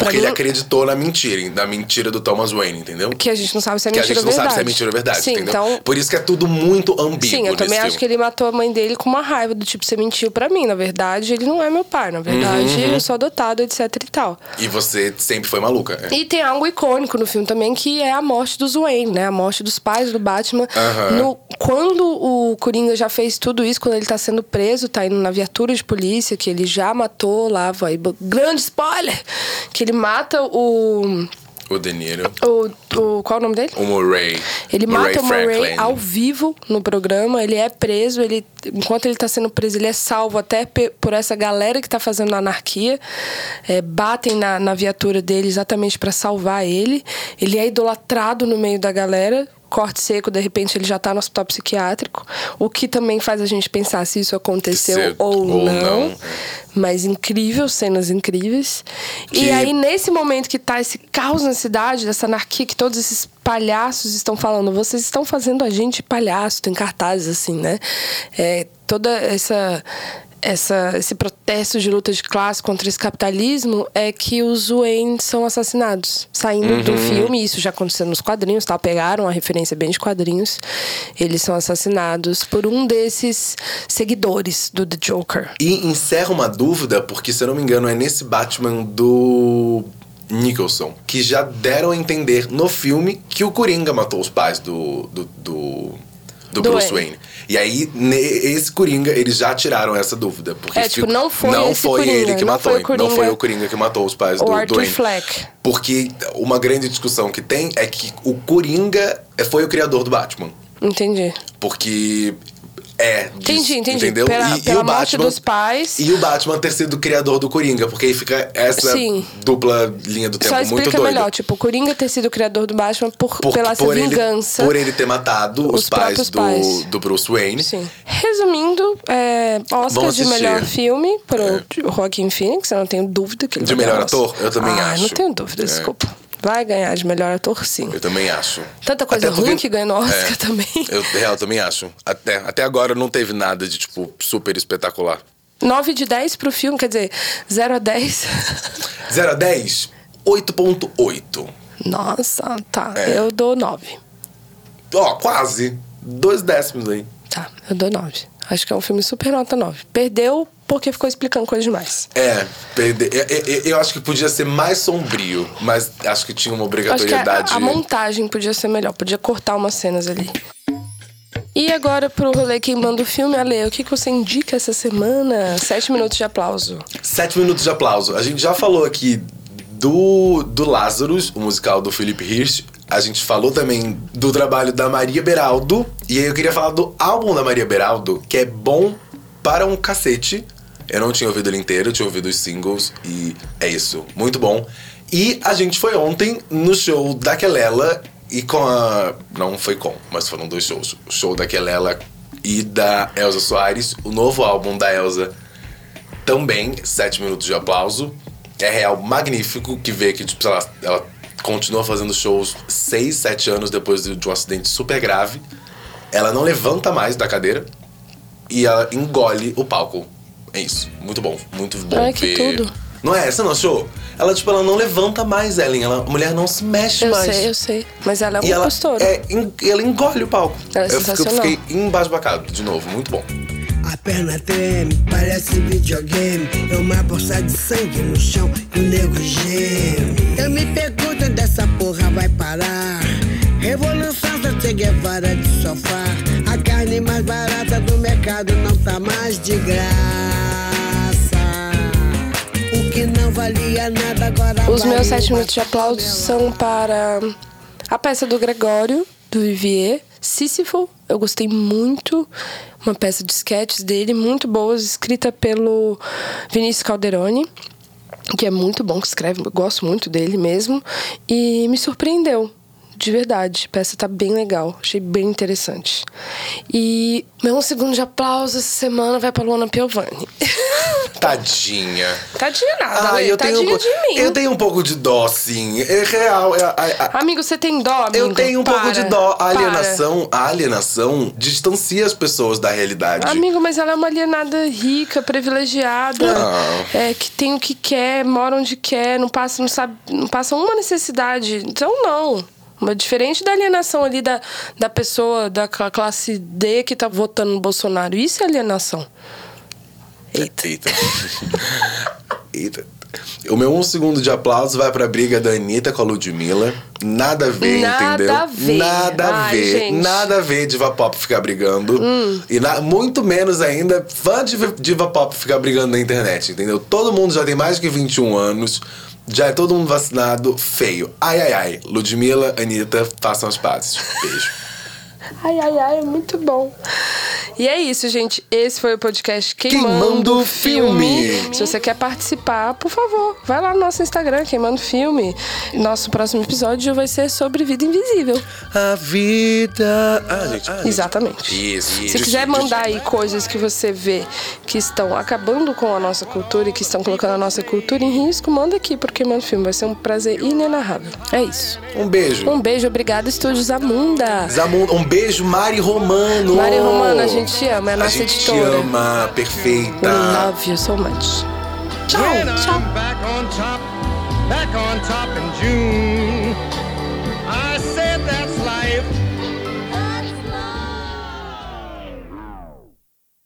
Speaker 2: Porque
Speaker 1: mim,
Speaker 2: ele acreditou na mentira, na mentira do Thomas Wayne, entendeu?
Speaker 1: Que a gente não sabe se é
Speaker 2: que a
Speaker 1: mentira
Speaker 2: gente
Speaker 1: ou
Speaker 2: não
Speaker 1: verdade.
Speaker 2: sabe se é mentira ou verdade,
Speaker 1: Sim,
Speaker 2: entendeu?
Speaker 1: então...
Speaker 2: Por isso que é tudo muito ambíguo
Speaker 1: Sim, eu também acho
Speaker 2: filme.
Speaker 1: que ele matou a mãe dele com uma raiva, do tipo, você mentiu pra mim. Na verdade, ele não é meu pai. Na verdade,
Speaker 2: Uhum,
Speaker 1: eu sou adotado, etc e tal.
Speaker 2: E você sempre foi maluca. é.
Speaker 1: E tem algo icônico no filme também, que é a morte dos Wayne, né? A morte dos pais do Batman.
Speaker 2: Aham.
Speaker 1: No, quando o Coringa já fez tudo isso, quando ele tá sendo preso, tá indo na viatura de polícia, que ele já matou lá, vai, grande spoiler! Que ele mata o.
Speaker 2: O De Niro.
Speaker 1: o, o qual é o nome dele?
Speaker 2: O Murray.
Speaker 1: Ele
Speaker 2: Murray
Speaker 1: mata o Murray
Speaker 2: Franklin.
Speaker 1: ao vivo no programa, ele é preso, ele enquanto ele tá sendo preso, ele é salvo até por essa galera que tá fazendo anarquia. É, batem na, na viatura dele exatamente pra salvar ele. Ele é idolatrado no meio da galera. Corte seco, de repente ele já tá no hospital psiquiátrico. O que também faz a gente pensar se isso aconteceu
Speaker 2: Se-
Speaker 1: ou,
Speaker 2: ou
Speaker 1: não.
Speaker 2: não.
Speaker 1: Mas incrível, cenas incríveis.
Speaker 2: Que-
Speaker 1: E aí, nesse momento que tá esse caos na cidade, dessa anarquia, que todos esses palhaços estão falando, vocês estão fazendo a gente palhaço, tem cartazes assim, né? É, toda essa. Essa, esse protesto de luta de classe contra esse capitalismo é que os Wayne são assassinados. Saindo do filme, isso já aconteceu nos quadrinhos, tá? Pegaram a referência bem de quadrinhos. Eles são assassinados por um desses seguidores do The Joker.
Speaker 2: E encerra uma dúvida, porque se eu não me engano é nesse Batman do Nicholson, que já deram a entender no filme que o Coringa matou os pais do, do, do, do
Speaker 1: Do
Speaker 2: Bruce
Speaker 1: Wayne.
Speaker 2: Wayne. E aí, ne- esse Coringa, eles já tiraram essa dúvida. Porque
Speaker 1: É, tipo, não foi
Speaker 2: não
Speaker 1: esse
Speaker 2: foi
Speaker 1: Coringa,
Speaker 2: ele que
Speaker 1: não
Speaker 2: matou.
Speaker 1: foi o
Speaker 2: Não foi o Coringa que matou os pais do,
Speaker 1: O
Speaker 2: do
Speaker 1: Arthur
Speaker 2: Wayne.
Speaker 1: Fleck.
Speaker 2: Porque uma grande discussão que tem é que o Coringa foi o criador do Batman.
Speaker 1: Entendi.
Speaker 2: Porque é.
Speaker 1: Entendi, entendi.
Speaker 2: Entendeu?
Speaker 1: Pela- pela morte dos pais.
Speaker 2: E o Batman ter sido o criador do Coringa, porque aí fica essa
Speaker 1: Sim.
Speaker 2: dupla linha do tempo
Speaker 1: Só
Speaker 2: muito doida.
Speaker 1: melhor, tipo, o Coringa ter sido o criador do Batman por,
Speaker 2: Por-
Speaker 1: pela
Speaker 2: por ele-
Speaker 1: vingança.
Speaker 2: por ele ter matado os,
Speaker 1: os
Speaker 2: pais do,
Speaker 1: pais.
Speaker 2: do Bruce Wayne.
Speaker 1: Sim. Resumindo, é, Oscar de melhor filme pro Joaquim Phoenix, eu não tenho dúvida que ele
Speaker 2: De melhor ator? Eu também
Speaker 1: ah,
Speaker 2: acho.
Speaker 1: não tenho dúvida,
Speaker 2: É.
Speaker 1: desculpa. Vai ganhar de melhor ator, sim.
Speaker 2: Eu também acho.
Speaker 1: Tanta coisa
Speaker 2: Até
Speaker 1: ruim que ganhou no Oscar
Speaker 2: É.
Speaker 1: também.
Speaker 2: Eu, real, também acho. Até, até agora não teve nada de, tipo, super espetacular.
Speaker 1: 9 de 10 pro filme, quer dizer, 0 a 10.
Speaker 2: 0 a 10, 8.8.
Speaker 1: Nossa, tá.
Speaker 2: É.
Speaker 1: Eu dou 9.
Speaker 2: Ó, quase. Dois décimos aí.
Speaker 1: Tá, eu dou 9. Acho que é um filme super nota 9. Perdeu porque ficou explicando coisa demais.
Speaker 2: É, perder. Eu, eu- eu acho que podia ser mais sombrio, mas acho que tinha uma
Speaker 1: que a,
Speaker 2: obrigatoriedade.
Speaker 1: a montagem podia ser melhor, podia cortar umas cenas ali. E agora pro rolê queimando o filme, Ale, o que, que você indica essa semana? Sete minutos de aplauso.
Speaker 2: Sete minutos de aplauso. A gente já falou aqui do, do Lazarus, o musical do Philip Hirsch. A gente falou também do trabalho da Maria Beraldo. E aí eu queria falar do álbum da Maria Beraldo, que é bom para um cacete. Eu não tinha ouvido ele inteiro, tinha ouvido os singles e é isso, muito bom. E a gente foi ontem no show da Kelela e com a. Não foi com, mas foram dois shows. O show da Kelela e da Elza Soares, o novo álbum da Elza também, sete minutos de aplauso. É real magnífico que vê que, tipo, lá, ela continua fazendo shows seis, sete anos depois de de um acidente super grave. Ela não levanta mais da cadeira e ela engole o palco. É isso. Muito bom. Muito bom
Speaker 1: Ai, que
Speaker 2: ver.
Speaker 1: tudo.
Speaker 2: Não é? Você não achou? Ela, tipo, ela não levanta mais, Ellen. Ela, a mulher não se mexe
Speaker 1: Eu
Speaker 2: mais.
Speaker 1: sei, eu sei. Mas ela é
Speaker 2: E
Speaker 1: uma
Speaker 2: ela, é, ela engole o palco.
Speaker 1: Ela é
Speaker 2: eu, fiquei- eu
Speaker 1: sensacional.
Speaker 2: fiquei embasbacado, de novo. Muito bom.
Speaker 5: A perna treme, parece videogame. É uma bolsa de sangue no chão e o nego geme. Eu me pergunto onde essa porra vai parar. Revolução só Che Guevara de sofá. A carne mais barata do mercado não tá mais de graça.
Speaker 1: Os meus sete minutos de aplauso são para a peça do Gregório, do Vivier, Sísifo. Eu gostei muito. Uma peça de sketches dele, muito boas, escrita pelo Vinícius Calderoni, que é muito bom que escreve, gosto muito dele mesmo. E me surpreendeu. De verdade, a peça tá bem legal, achei bem interessante. E meu segundo de aplauso essa semana vai pra Luana Piovani.
Speaker 2: Tadinha.
Speaker 1: Tadinha nada,
Speaker 2: Ah,
Speaker 1: né?
Speaker 2: eu tenho, um
Speaker 1: Tadinha de mim.
Speaker 2: eu tenho um pouco de dó, sim. É real. é- a- a-
Speaker 1: Amigo, você tem dó, amigo?
Speaker 2: eu tenho um pouco
Speaker 1: Para,
Speaker 2: de dó. A alienação, a alienação distancia as pessoas da realidade.
Speaker 1: Amigo, mas ela é uma alienada rica, privilegiada,
Speaker 2: Não.
Speaker 1: é, que tem o que quer, mora onde quer, não passa, não sabe, não passa uma necessidade. Então não. Mas diferente da alienação ali da, da pessoa da cla- classe D que tá votando no Bolsonaro. Isso é alienação. Eita.
Speaker 2: Eita. Eita. O meu um segundo de aplauso vai pra briga da Anitta com a Ludmilla. Nada a ver,
Speaker 1: Nada
Speaker 2: entendeu?
Speaker 1: a ver.
Speaker 2: Nada a
Speaker 1: Ai,
Speaker 2: ver.
Speaker 1: gente. Hum.
Speaker 2: Nada a ver diva pop ficar brigando. E na- muito menos ainda fã de diva pop ficar brigando na internet, entendeu? Todo mundo já tem mais que 21 anos. Já é todo mundo vacinado, feio. Ai, ai, ai. Ludmilla, Anitta, façam as pazes. Beijo.
Speaker 1: Ai, ai, ai, é muito bom. E é isso, gente. Esse foi o podcast Queimando,
Speaker 2: Queimando
Speaker 1: Filme.
Speaker 2: Filme.
Speaker 1: Se você quer participar, por favor, vai lá no nosso Instagram, Queimando Filme. Nosso próximo episódio vai ser sobre Vida Invisível.
Speaker 2: A vida. Ah, gente. ah, gente.
Speaker 1: Exatamente.
Speaker 2: Isso,
Speaker 1: Se
Speaker 2: isso,
Speaker 1: quiser
Speaker 2: isso.
Speaker 1: mandar aí coisas que você vê que estão acabando com a nossa cultura e que estão colocando a nossa cultura em risco, manda aqui pro Queimando Filme. Vai ser um prazer inenarrável. É isso.
Speaker 2: Um beijo.
Speaker 1: Um beijo, obrigada, Estúdios Amunda.
Speaker 2: Zamun, um beijo, Mari Romano.
Speaker 1: Mari Romano, a gente te ama, é a nossa
Speaker 2: a gente
Speaker 1: editora.
Speaker 2: te ama,
Speaker 1: We
Speaker 2: perfeita.
Speaker 1: love you so much. Tchau, tchau.